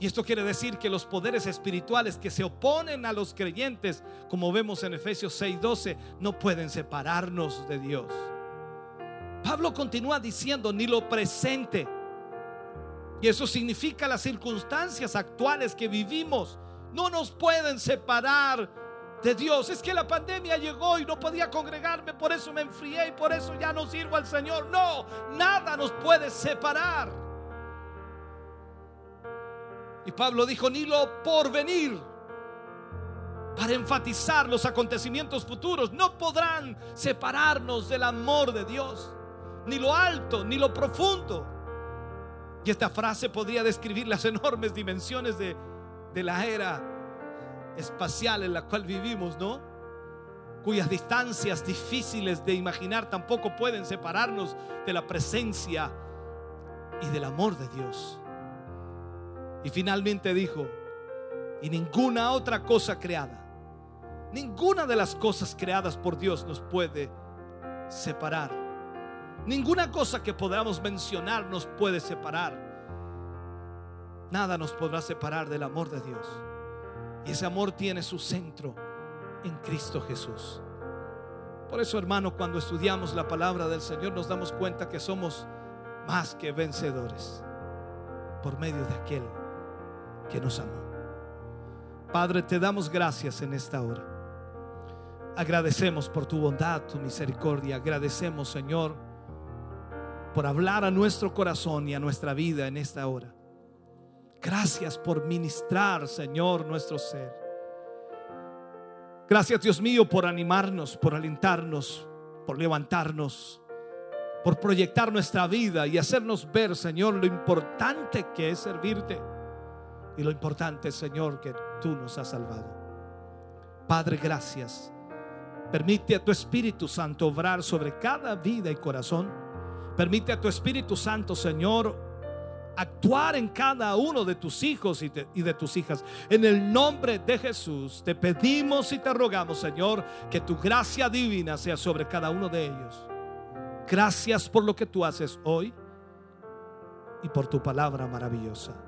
Y esto quiere decir que los poderes espirituales que se oponen a los creyentes, como vemos en Efesios 6:12, no pueden separarnos de Dios. Pablo continúa diciendo, ni lo presente. Y eso significa las circunstancias actuales que vivimos no nos pueden separar de Dios. Es que la pandemia llegó y no podía congregarme, por eso me enfrié y por eso ya no sirvo al Señor. No, nada nos puede separar. Y Pablo dijo, ni lo porvenir. Para enfatizar los acontecimientos futuros, no podrán separarnos del amor de Dios, ni lo alto, ni lo profundo. Y esta frase podría describir las enormes dimensiones de, de la era espacial en la cual vivimos, ¿no? Cuyas distancias difíciles de imaginar tampoco pueden separarnos de la presencia y del amor de Dios. Y finalmente dijo, y ninguna otra cosa creada, ninguna de las cosas creadas por Dios nos puede separar. Ninguna cosa que podamos mencionar nos puede separar. Nada nos podrá separar del amor de Dios. Y ese amor tiene su centro en Cristo Jesús. Por eso, hermano, cuando estudiamos la palabra del Señor nos damos cuenta que somos más que vencedores por medio de aquel que nos amó. Padre, te damos gracias en esta hora. Agradecemos por tu bondad, tu misericordia. Agradecemos, Señor, por hablar a nuestro corazón y a nuestra vida en esta hora. Gracias por ministrar, Señor, nuestro ser. Gracias, Dios mío, por animarnos, por alentarnos, por levantarnos, por proyectar nuestra vida y hacernos ver, Señor, lo importante que es servirte y lo importante, Señor, que tú nos has salvado. Padre, gracias. Permite a tu Espíritu Santo obrar sobre cada vida y corazón. Permite a tu Espíritu Santo, Señor, actuar en cada uno de tus hijos y y de tus hijas. En el nombre de Jesús te pedimos y te rogamos, Señor, que tu gracia divina sea sobre cada uno de ellos. Gracias por lo que tú haces hoy y por tu palabra maravillosa.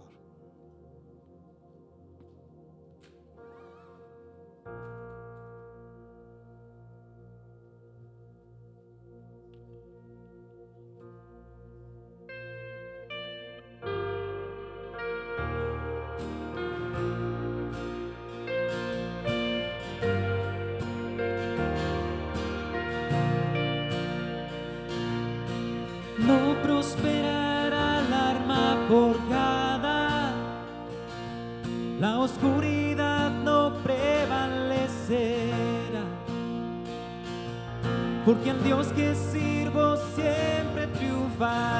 Porque el Dios que sirvo siempre triunfará.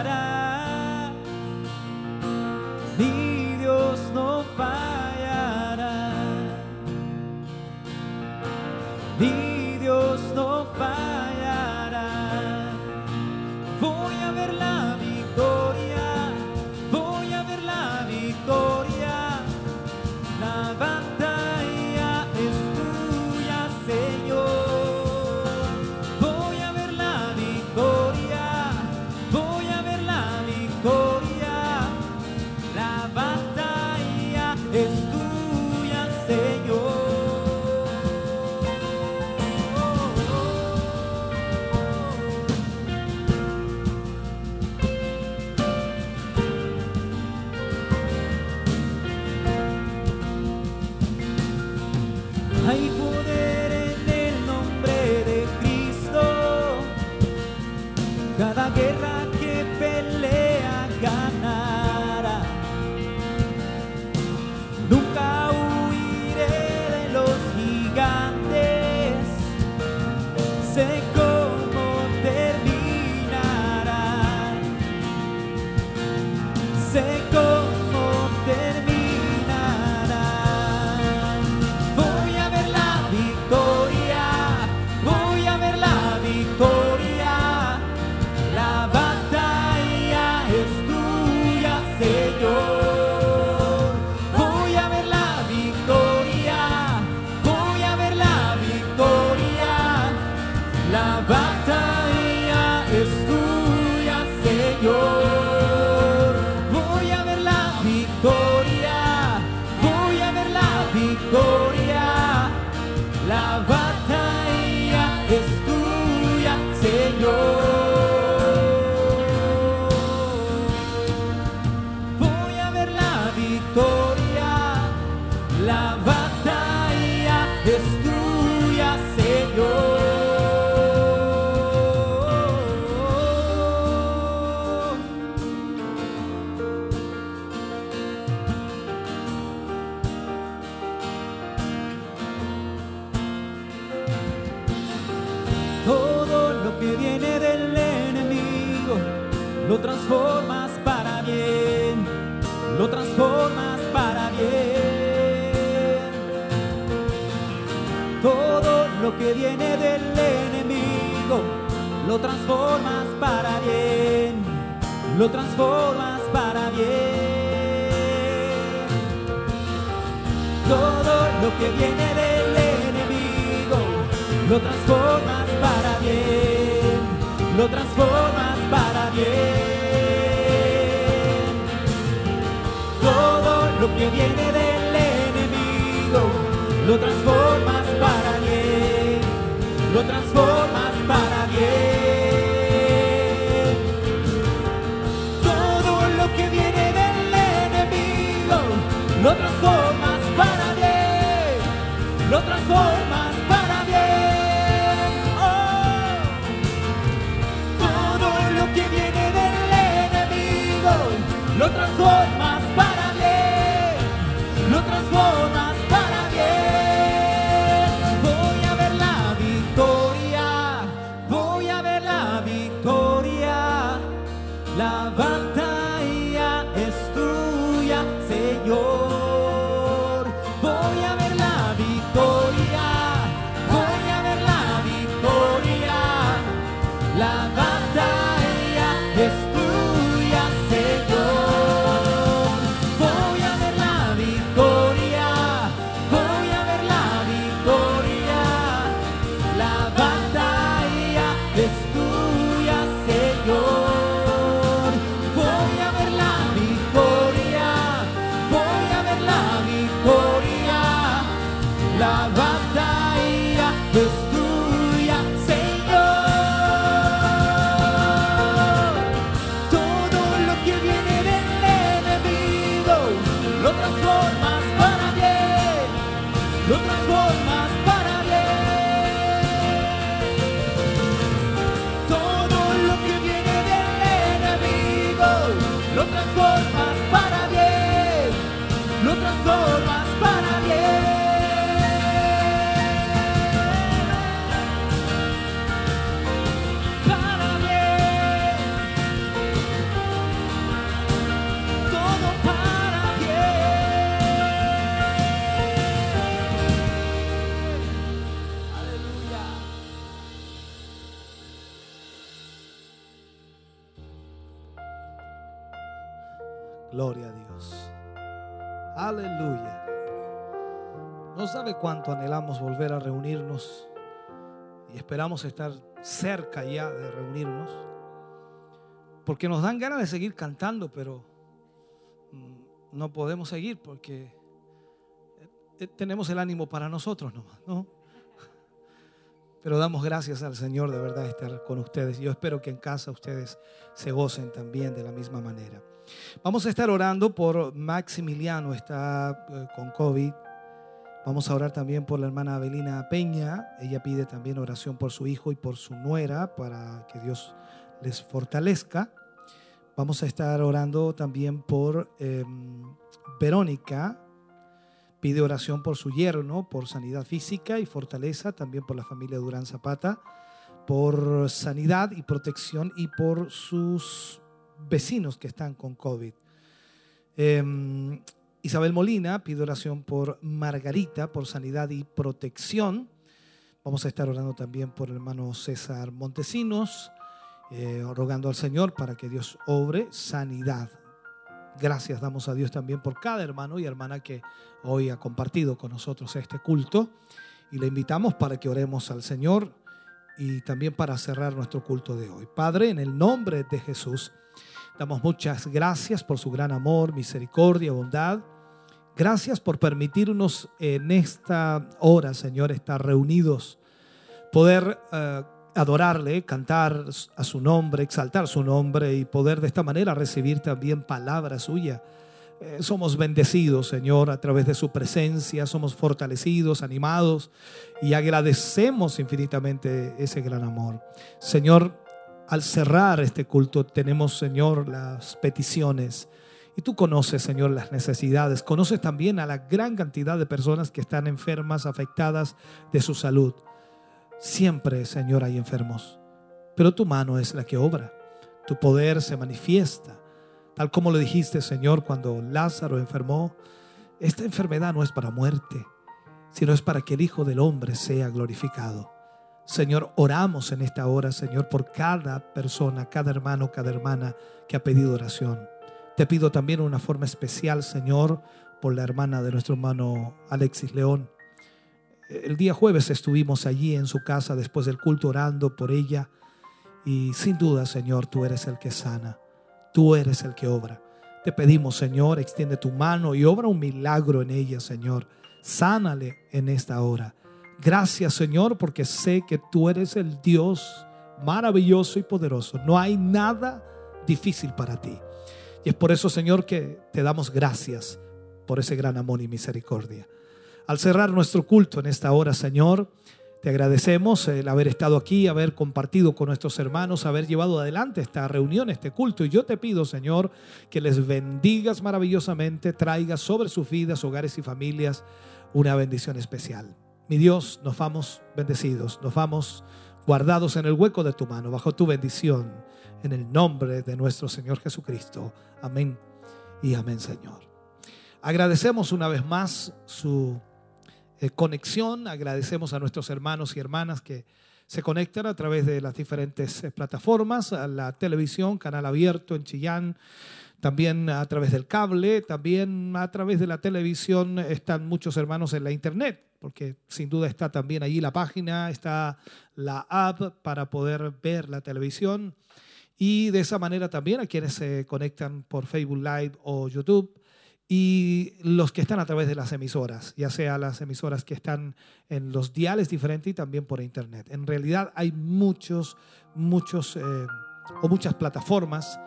Anhelamos volver a reunirnos y esperamos estar cerca ya de reunirnos. Porque nos dan ganas de seguir cantando, pero mm, no podemos seguir porque eh, tenemos el ánimo para nosotros nomás, ¿no? Pero damos gracias al Señor de verdad de estar con ustedes. Yo espero que en casa ustedes se gocen también de la misma manera. Vamos a estar orando por Maximiliano, está eh, con COVID. Vamos a orar también por la hermana Abelina Peña. Ella pide también oración por su hijo y por su nuera para que Dios les fortalezca. Vamos a estar orando también por eh, Verónica. Pide oración por su yerno, por sanidad física y fortaleza, también por la familia Durán Zapata, por sanidad y protección y por sus vecinos que están con COVID. Eh, Isabel Molina pide oración por Margarita, por sanidad y protección. Vamos a estar orando también por el hermano César Montesinos, eh, rogando al Señor para que Dios obre sanidad. Gracias damos a Dios también por cada hermano y hermana que hoy ha compartido con nosotros este culto. Y le invitamos para que oremos al Señor y también para cerrar nuestro culto de hoy. Padre, en el nombre de Jesús, damos muchas gracias por su gran amor, misericordia, bondad. Gracias por permitirnos en esta hora, Señor, estar reunidos, poder eh, adorarle, cantar a su nombre, exaltar su nombre y poder de esta manera recibir también palabra suya. Eh, somos bendecidos, Señor, a través de su presencia, somos fortalecidos, animados y agradecemos infinitamente ese gran amor. Señor, al cerrar este culto tenemos, Señor, las peticiones. Y tú conoces, Señor, las necesidades. Conoces también a la gran cantidad de personas que están enfermas, afectadas de su salud. Siempre, Señor, hay enfermos. Pero tu mano es la que obra. Tu poder se manifiesta. Tal como lo dijiste, Señor, cuando Lázaro enfermó. Esta enfermedad no es para muerte, sino es para que el Hijo del Hombre sea glorificado. Señor, oramos en esta hora, Señor, por cada persona, cada hermano, cada hermana que ha pedido oración. Te pido también una forma especial, Señor, por la hermana de nuestro hermano Alexis León. El día jueves estuvimos allí en su casa después del culto orando por ella y sin duda, Señor, tú eres el que sana, tú eres el que obra. Te pedimos, Señor, extiende tu mano y obra un milagro en ella, Señor. Sánale en esta hora. Gracias, Señor, porque sé que tú eres el Dios maravilloso y poderoso. No hay nada difícil para ti. Y es por eso, Señor, que te damos gracias por ese gran amor y misericordia. Al cerrar nuestro culto en esta hora, Señor, te agradecemos el haber estado aquí, haber compartido con nuestros hermanos, haber llevado adelante esta reunión, este culto. Y yo te pido, Señor, que les bendigas maravillosamente, traigas sobre sus vidas, hogares y familias una bendición especial. Mi Dios, nos vamos bendecidos, nos vamos guardados en el hueco de tu mano, bajo tu bendición, en el nombre de nuestro Señor Jesucristo. Amén y amén, Señor. Agradecemos una vez más su eh, conexión, agradecemos a nuestros hermanos y hermanas que se conectan a través de las diferentes eh, plataformas, la televisión, canal abierto en Chillán, también a través del cable, también a través de la televisión están muchos hermanos en la internet, porque sin duda está también allí la página, está la app para poder ver la televisión y de esa manera también a quienes se conectan por Facebook Live o YouTube y los que están a través de las emisoras, ya sea las emisoras que están en los diales diferentes y también por internet. En realidad hay muchos, muchos eh, o muchas plataformas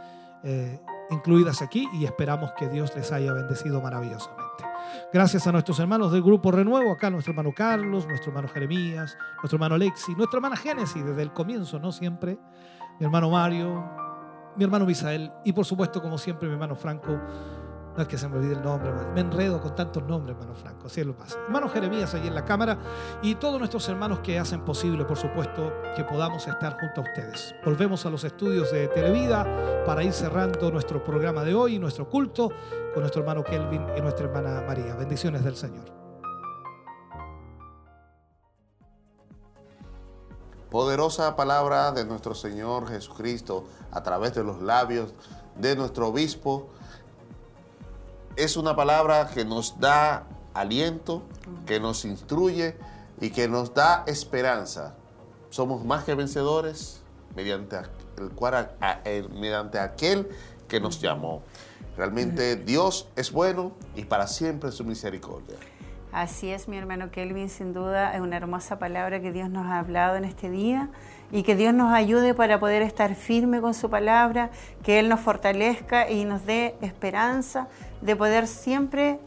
eh, incluidas aquí y esperamos que Dios les haya bendecido maravillosamente. Gracias a nuestros hermanos del Grupo Renuevo, acá nuestro hermano Carlos, nuestro hermano Jeremías, nuestro hermano Alexi, nuestra hermana Génesis desde el comienzo, no siempre, mi hermano Mario, mi hermano Misael y por supuesto, como siempre, mi hermano Franco. No es que se me olvide el nombre, me enredo con tantos nombres, hermano Franco, así lo pasa. Hermano Jeremías ahí en la cámara y todos nuestros hermanos que hacen posible, por supuesto, que podamos estar junto a ustedes. Volvemos a los estudios de Televida para ir cerrando nuestro programa de hoy, nuestro culto, con nuestro hermano Kelvin y nuestra hermana María. Bendiciones del Señor. Poderosa palabra de nuestro Señor Jesucristo a través de los labios de nuestro obispo. Es una palabra que nos da aliento, que nos instruye y que nos da esperanza. Somos más que vencedores mediante, el cual, mediante aquel que nos llamó. Realmente Dios es bueno y para siempre su misericordia. Así es, mi hermano Kelvin, sin duda es una hermosa palabra que Dios nos ha hablado en este día y que Dios nos ayude para poder estar firme con su palabra, que Él nos fortalezca y nos dé esperanza de poder siempre,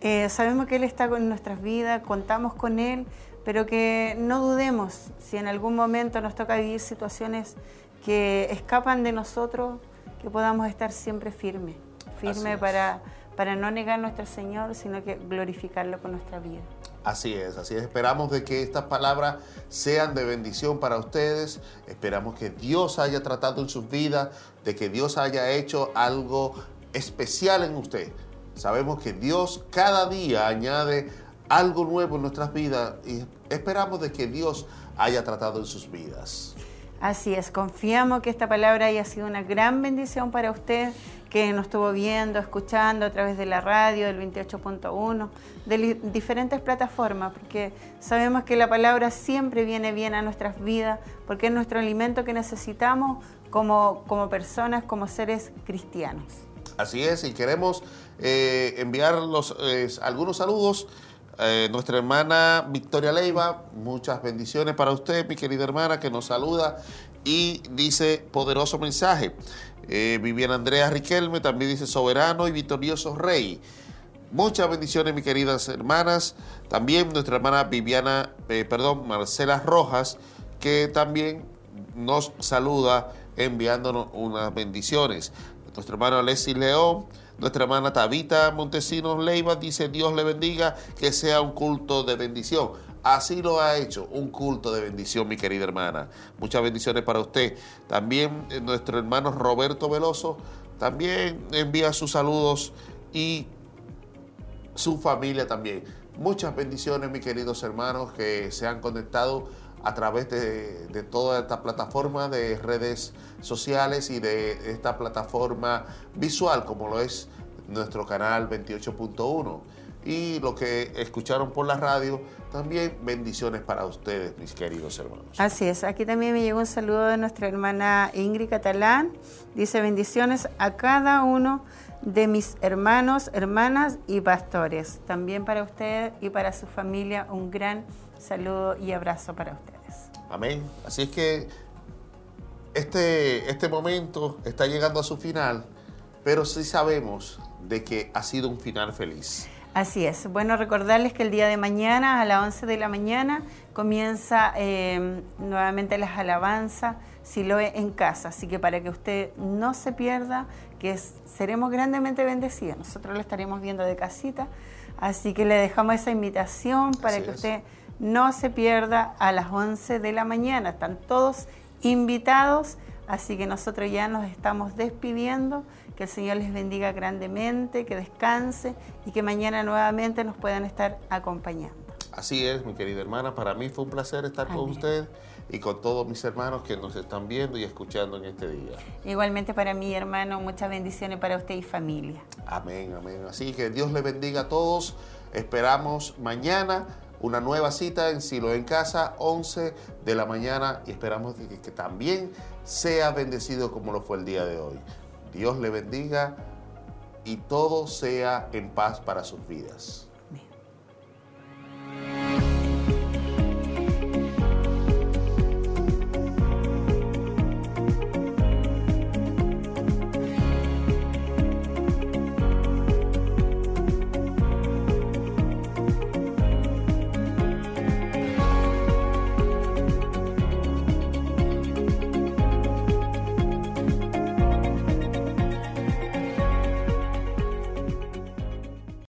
eh, sabemos que Él está con nuestras vidas, contamos con Él, pero que no dudemos si en algún momento nos toca vivir situaciones que escapan de nosotros, que podamos estar siempre firmes es. para, para no negar a nuestro Señor, sino que glorificarlo con nuestra vida. Así es, así es. Esperamos de que estas palabras sean de bendición para ustedes. Esperamos que Dios haya tratado en sus vidas, de que Dios haya hecho algo especial en usted. Sabemos que Dios cada día añade algo nuevo en nuestras vidas y esperamos de que Dios haya tratado en sus vidas. Así es, confiamos que esta palabra haya sido una gran bendición para usted, que nos estuvo viendo, escuchando a través de la radio, del 28.1, de diferentes plataformas, porque sabemos que la palabra siempre viene bien a nuestras vidas, porque es nuestro alimento que necesitamos como, como personas, como seres cristianos. Así es, y queremos eh, enviar los, algunos saludos. Eh, nuestra hermana Victoria Leiva, muchas bendiciones para usted, mi querida hermana, que nos saluda y dice poderoso mensaje. Eh, Viviana Andrea Riquelme también dice soberano y victorioso rey. Muchas bendiciones, mis queridas hermanas. También nuestra hermana Viviana, eh, perdón, Marcela Rojas, que también nos saluda enviándonos unas bendiciones. Nuestro hermano Alexis León, nuestra hermana Tabita Montesinos Leiva dice Dios le bendiga, que sea un culto de bendición. Así lo ha hecho, un culto de bendición, mi querida hermana. Muchas bendiciones para usted. También eh, nuestro hermano Roberto Veloso también envía sus saludos y su familia también. Muchas bendiciones, mis queridos hermanos, que se han conectado a través de, toda esta plataforma de redes sociales y de esta plataforma visual, como lo es nuestro canal 28.1. Y lo que escucharon por la radio, también bendiciones para ustedes, mis queridos hermanos. Así es, aquí también me llegó un saludo de nuestra hermana Ingrid Catalán. Dice bendiciones a cada uno de mis hermanos, hermanas y pastores. También para usted y para su familia un gran saludo y abrazo para ustedes. Amén. Así es que este, este momento está llegando a su final, pero sí sabemos de que ha sido un final feliz. Así es. Bueno, recordarles que el día de mañana a las 11 de la mañana comienza eh, nuevamente las alabanzas Siloe en casa. Así que para que usted no se pierda, que es- seremos grandemente bendecidos. Nosotros lo estaremos viendo de casita. Así que le dejamos esa invitación para Así que es. usted no se pierda a las 11 de la mañana. Están todos invitados. Así que nosotros ya nos estamos despidiendo. Que el Señor les bendiga grandemente, que descanse y que mañana nuevamente nos puedan estar acompañando. Así es, mi querida hermana, para mí fue un placer estar con usted y con todos mis hermanos que nos están viendo y escuchando en este día. Igualmente para mí, hermano, muchas bendiciones para usted y familia. Amén, amén. Así que Dios le bendiga a todos. Esperamos mañana una nueva cita en Silo en Casa, 11 de la mañana, y esperamos que, que también sea bendecido como lo fue el día de hoy. Dios le bendiga y todo sea en paz para sus vidas.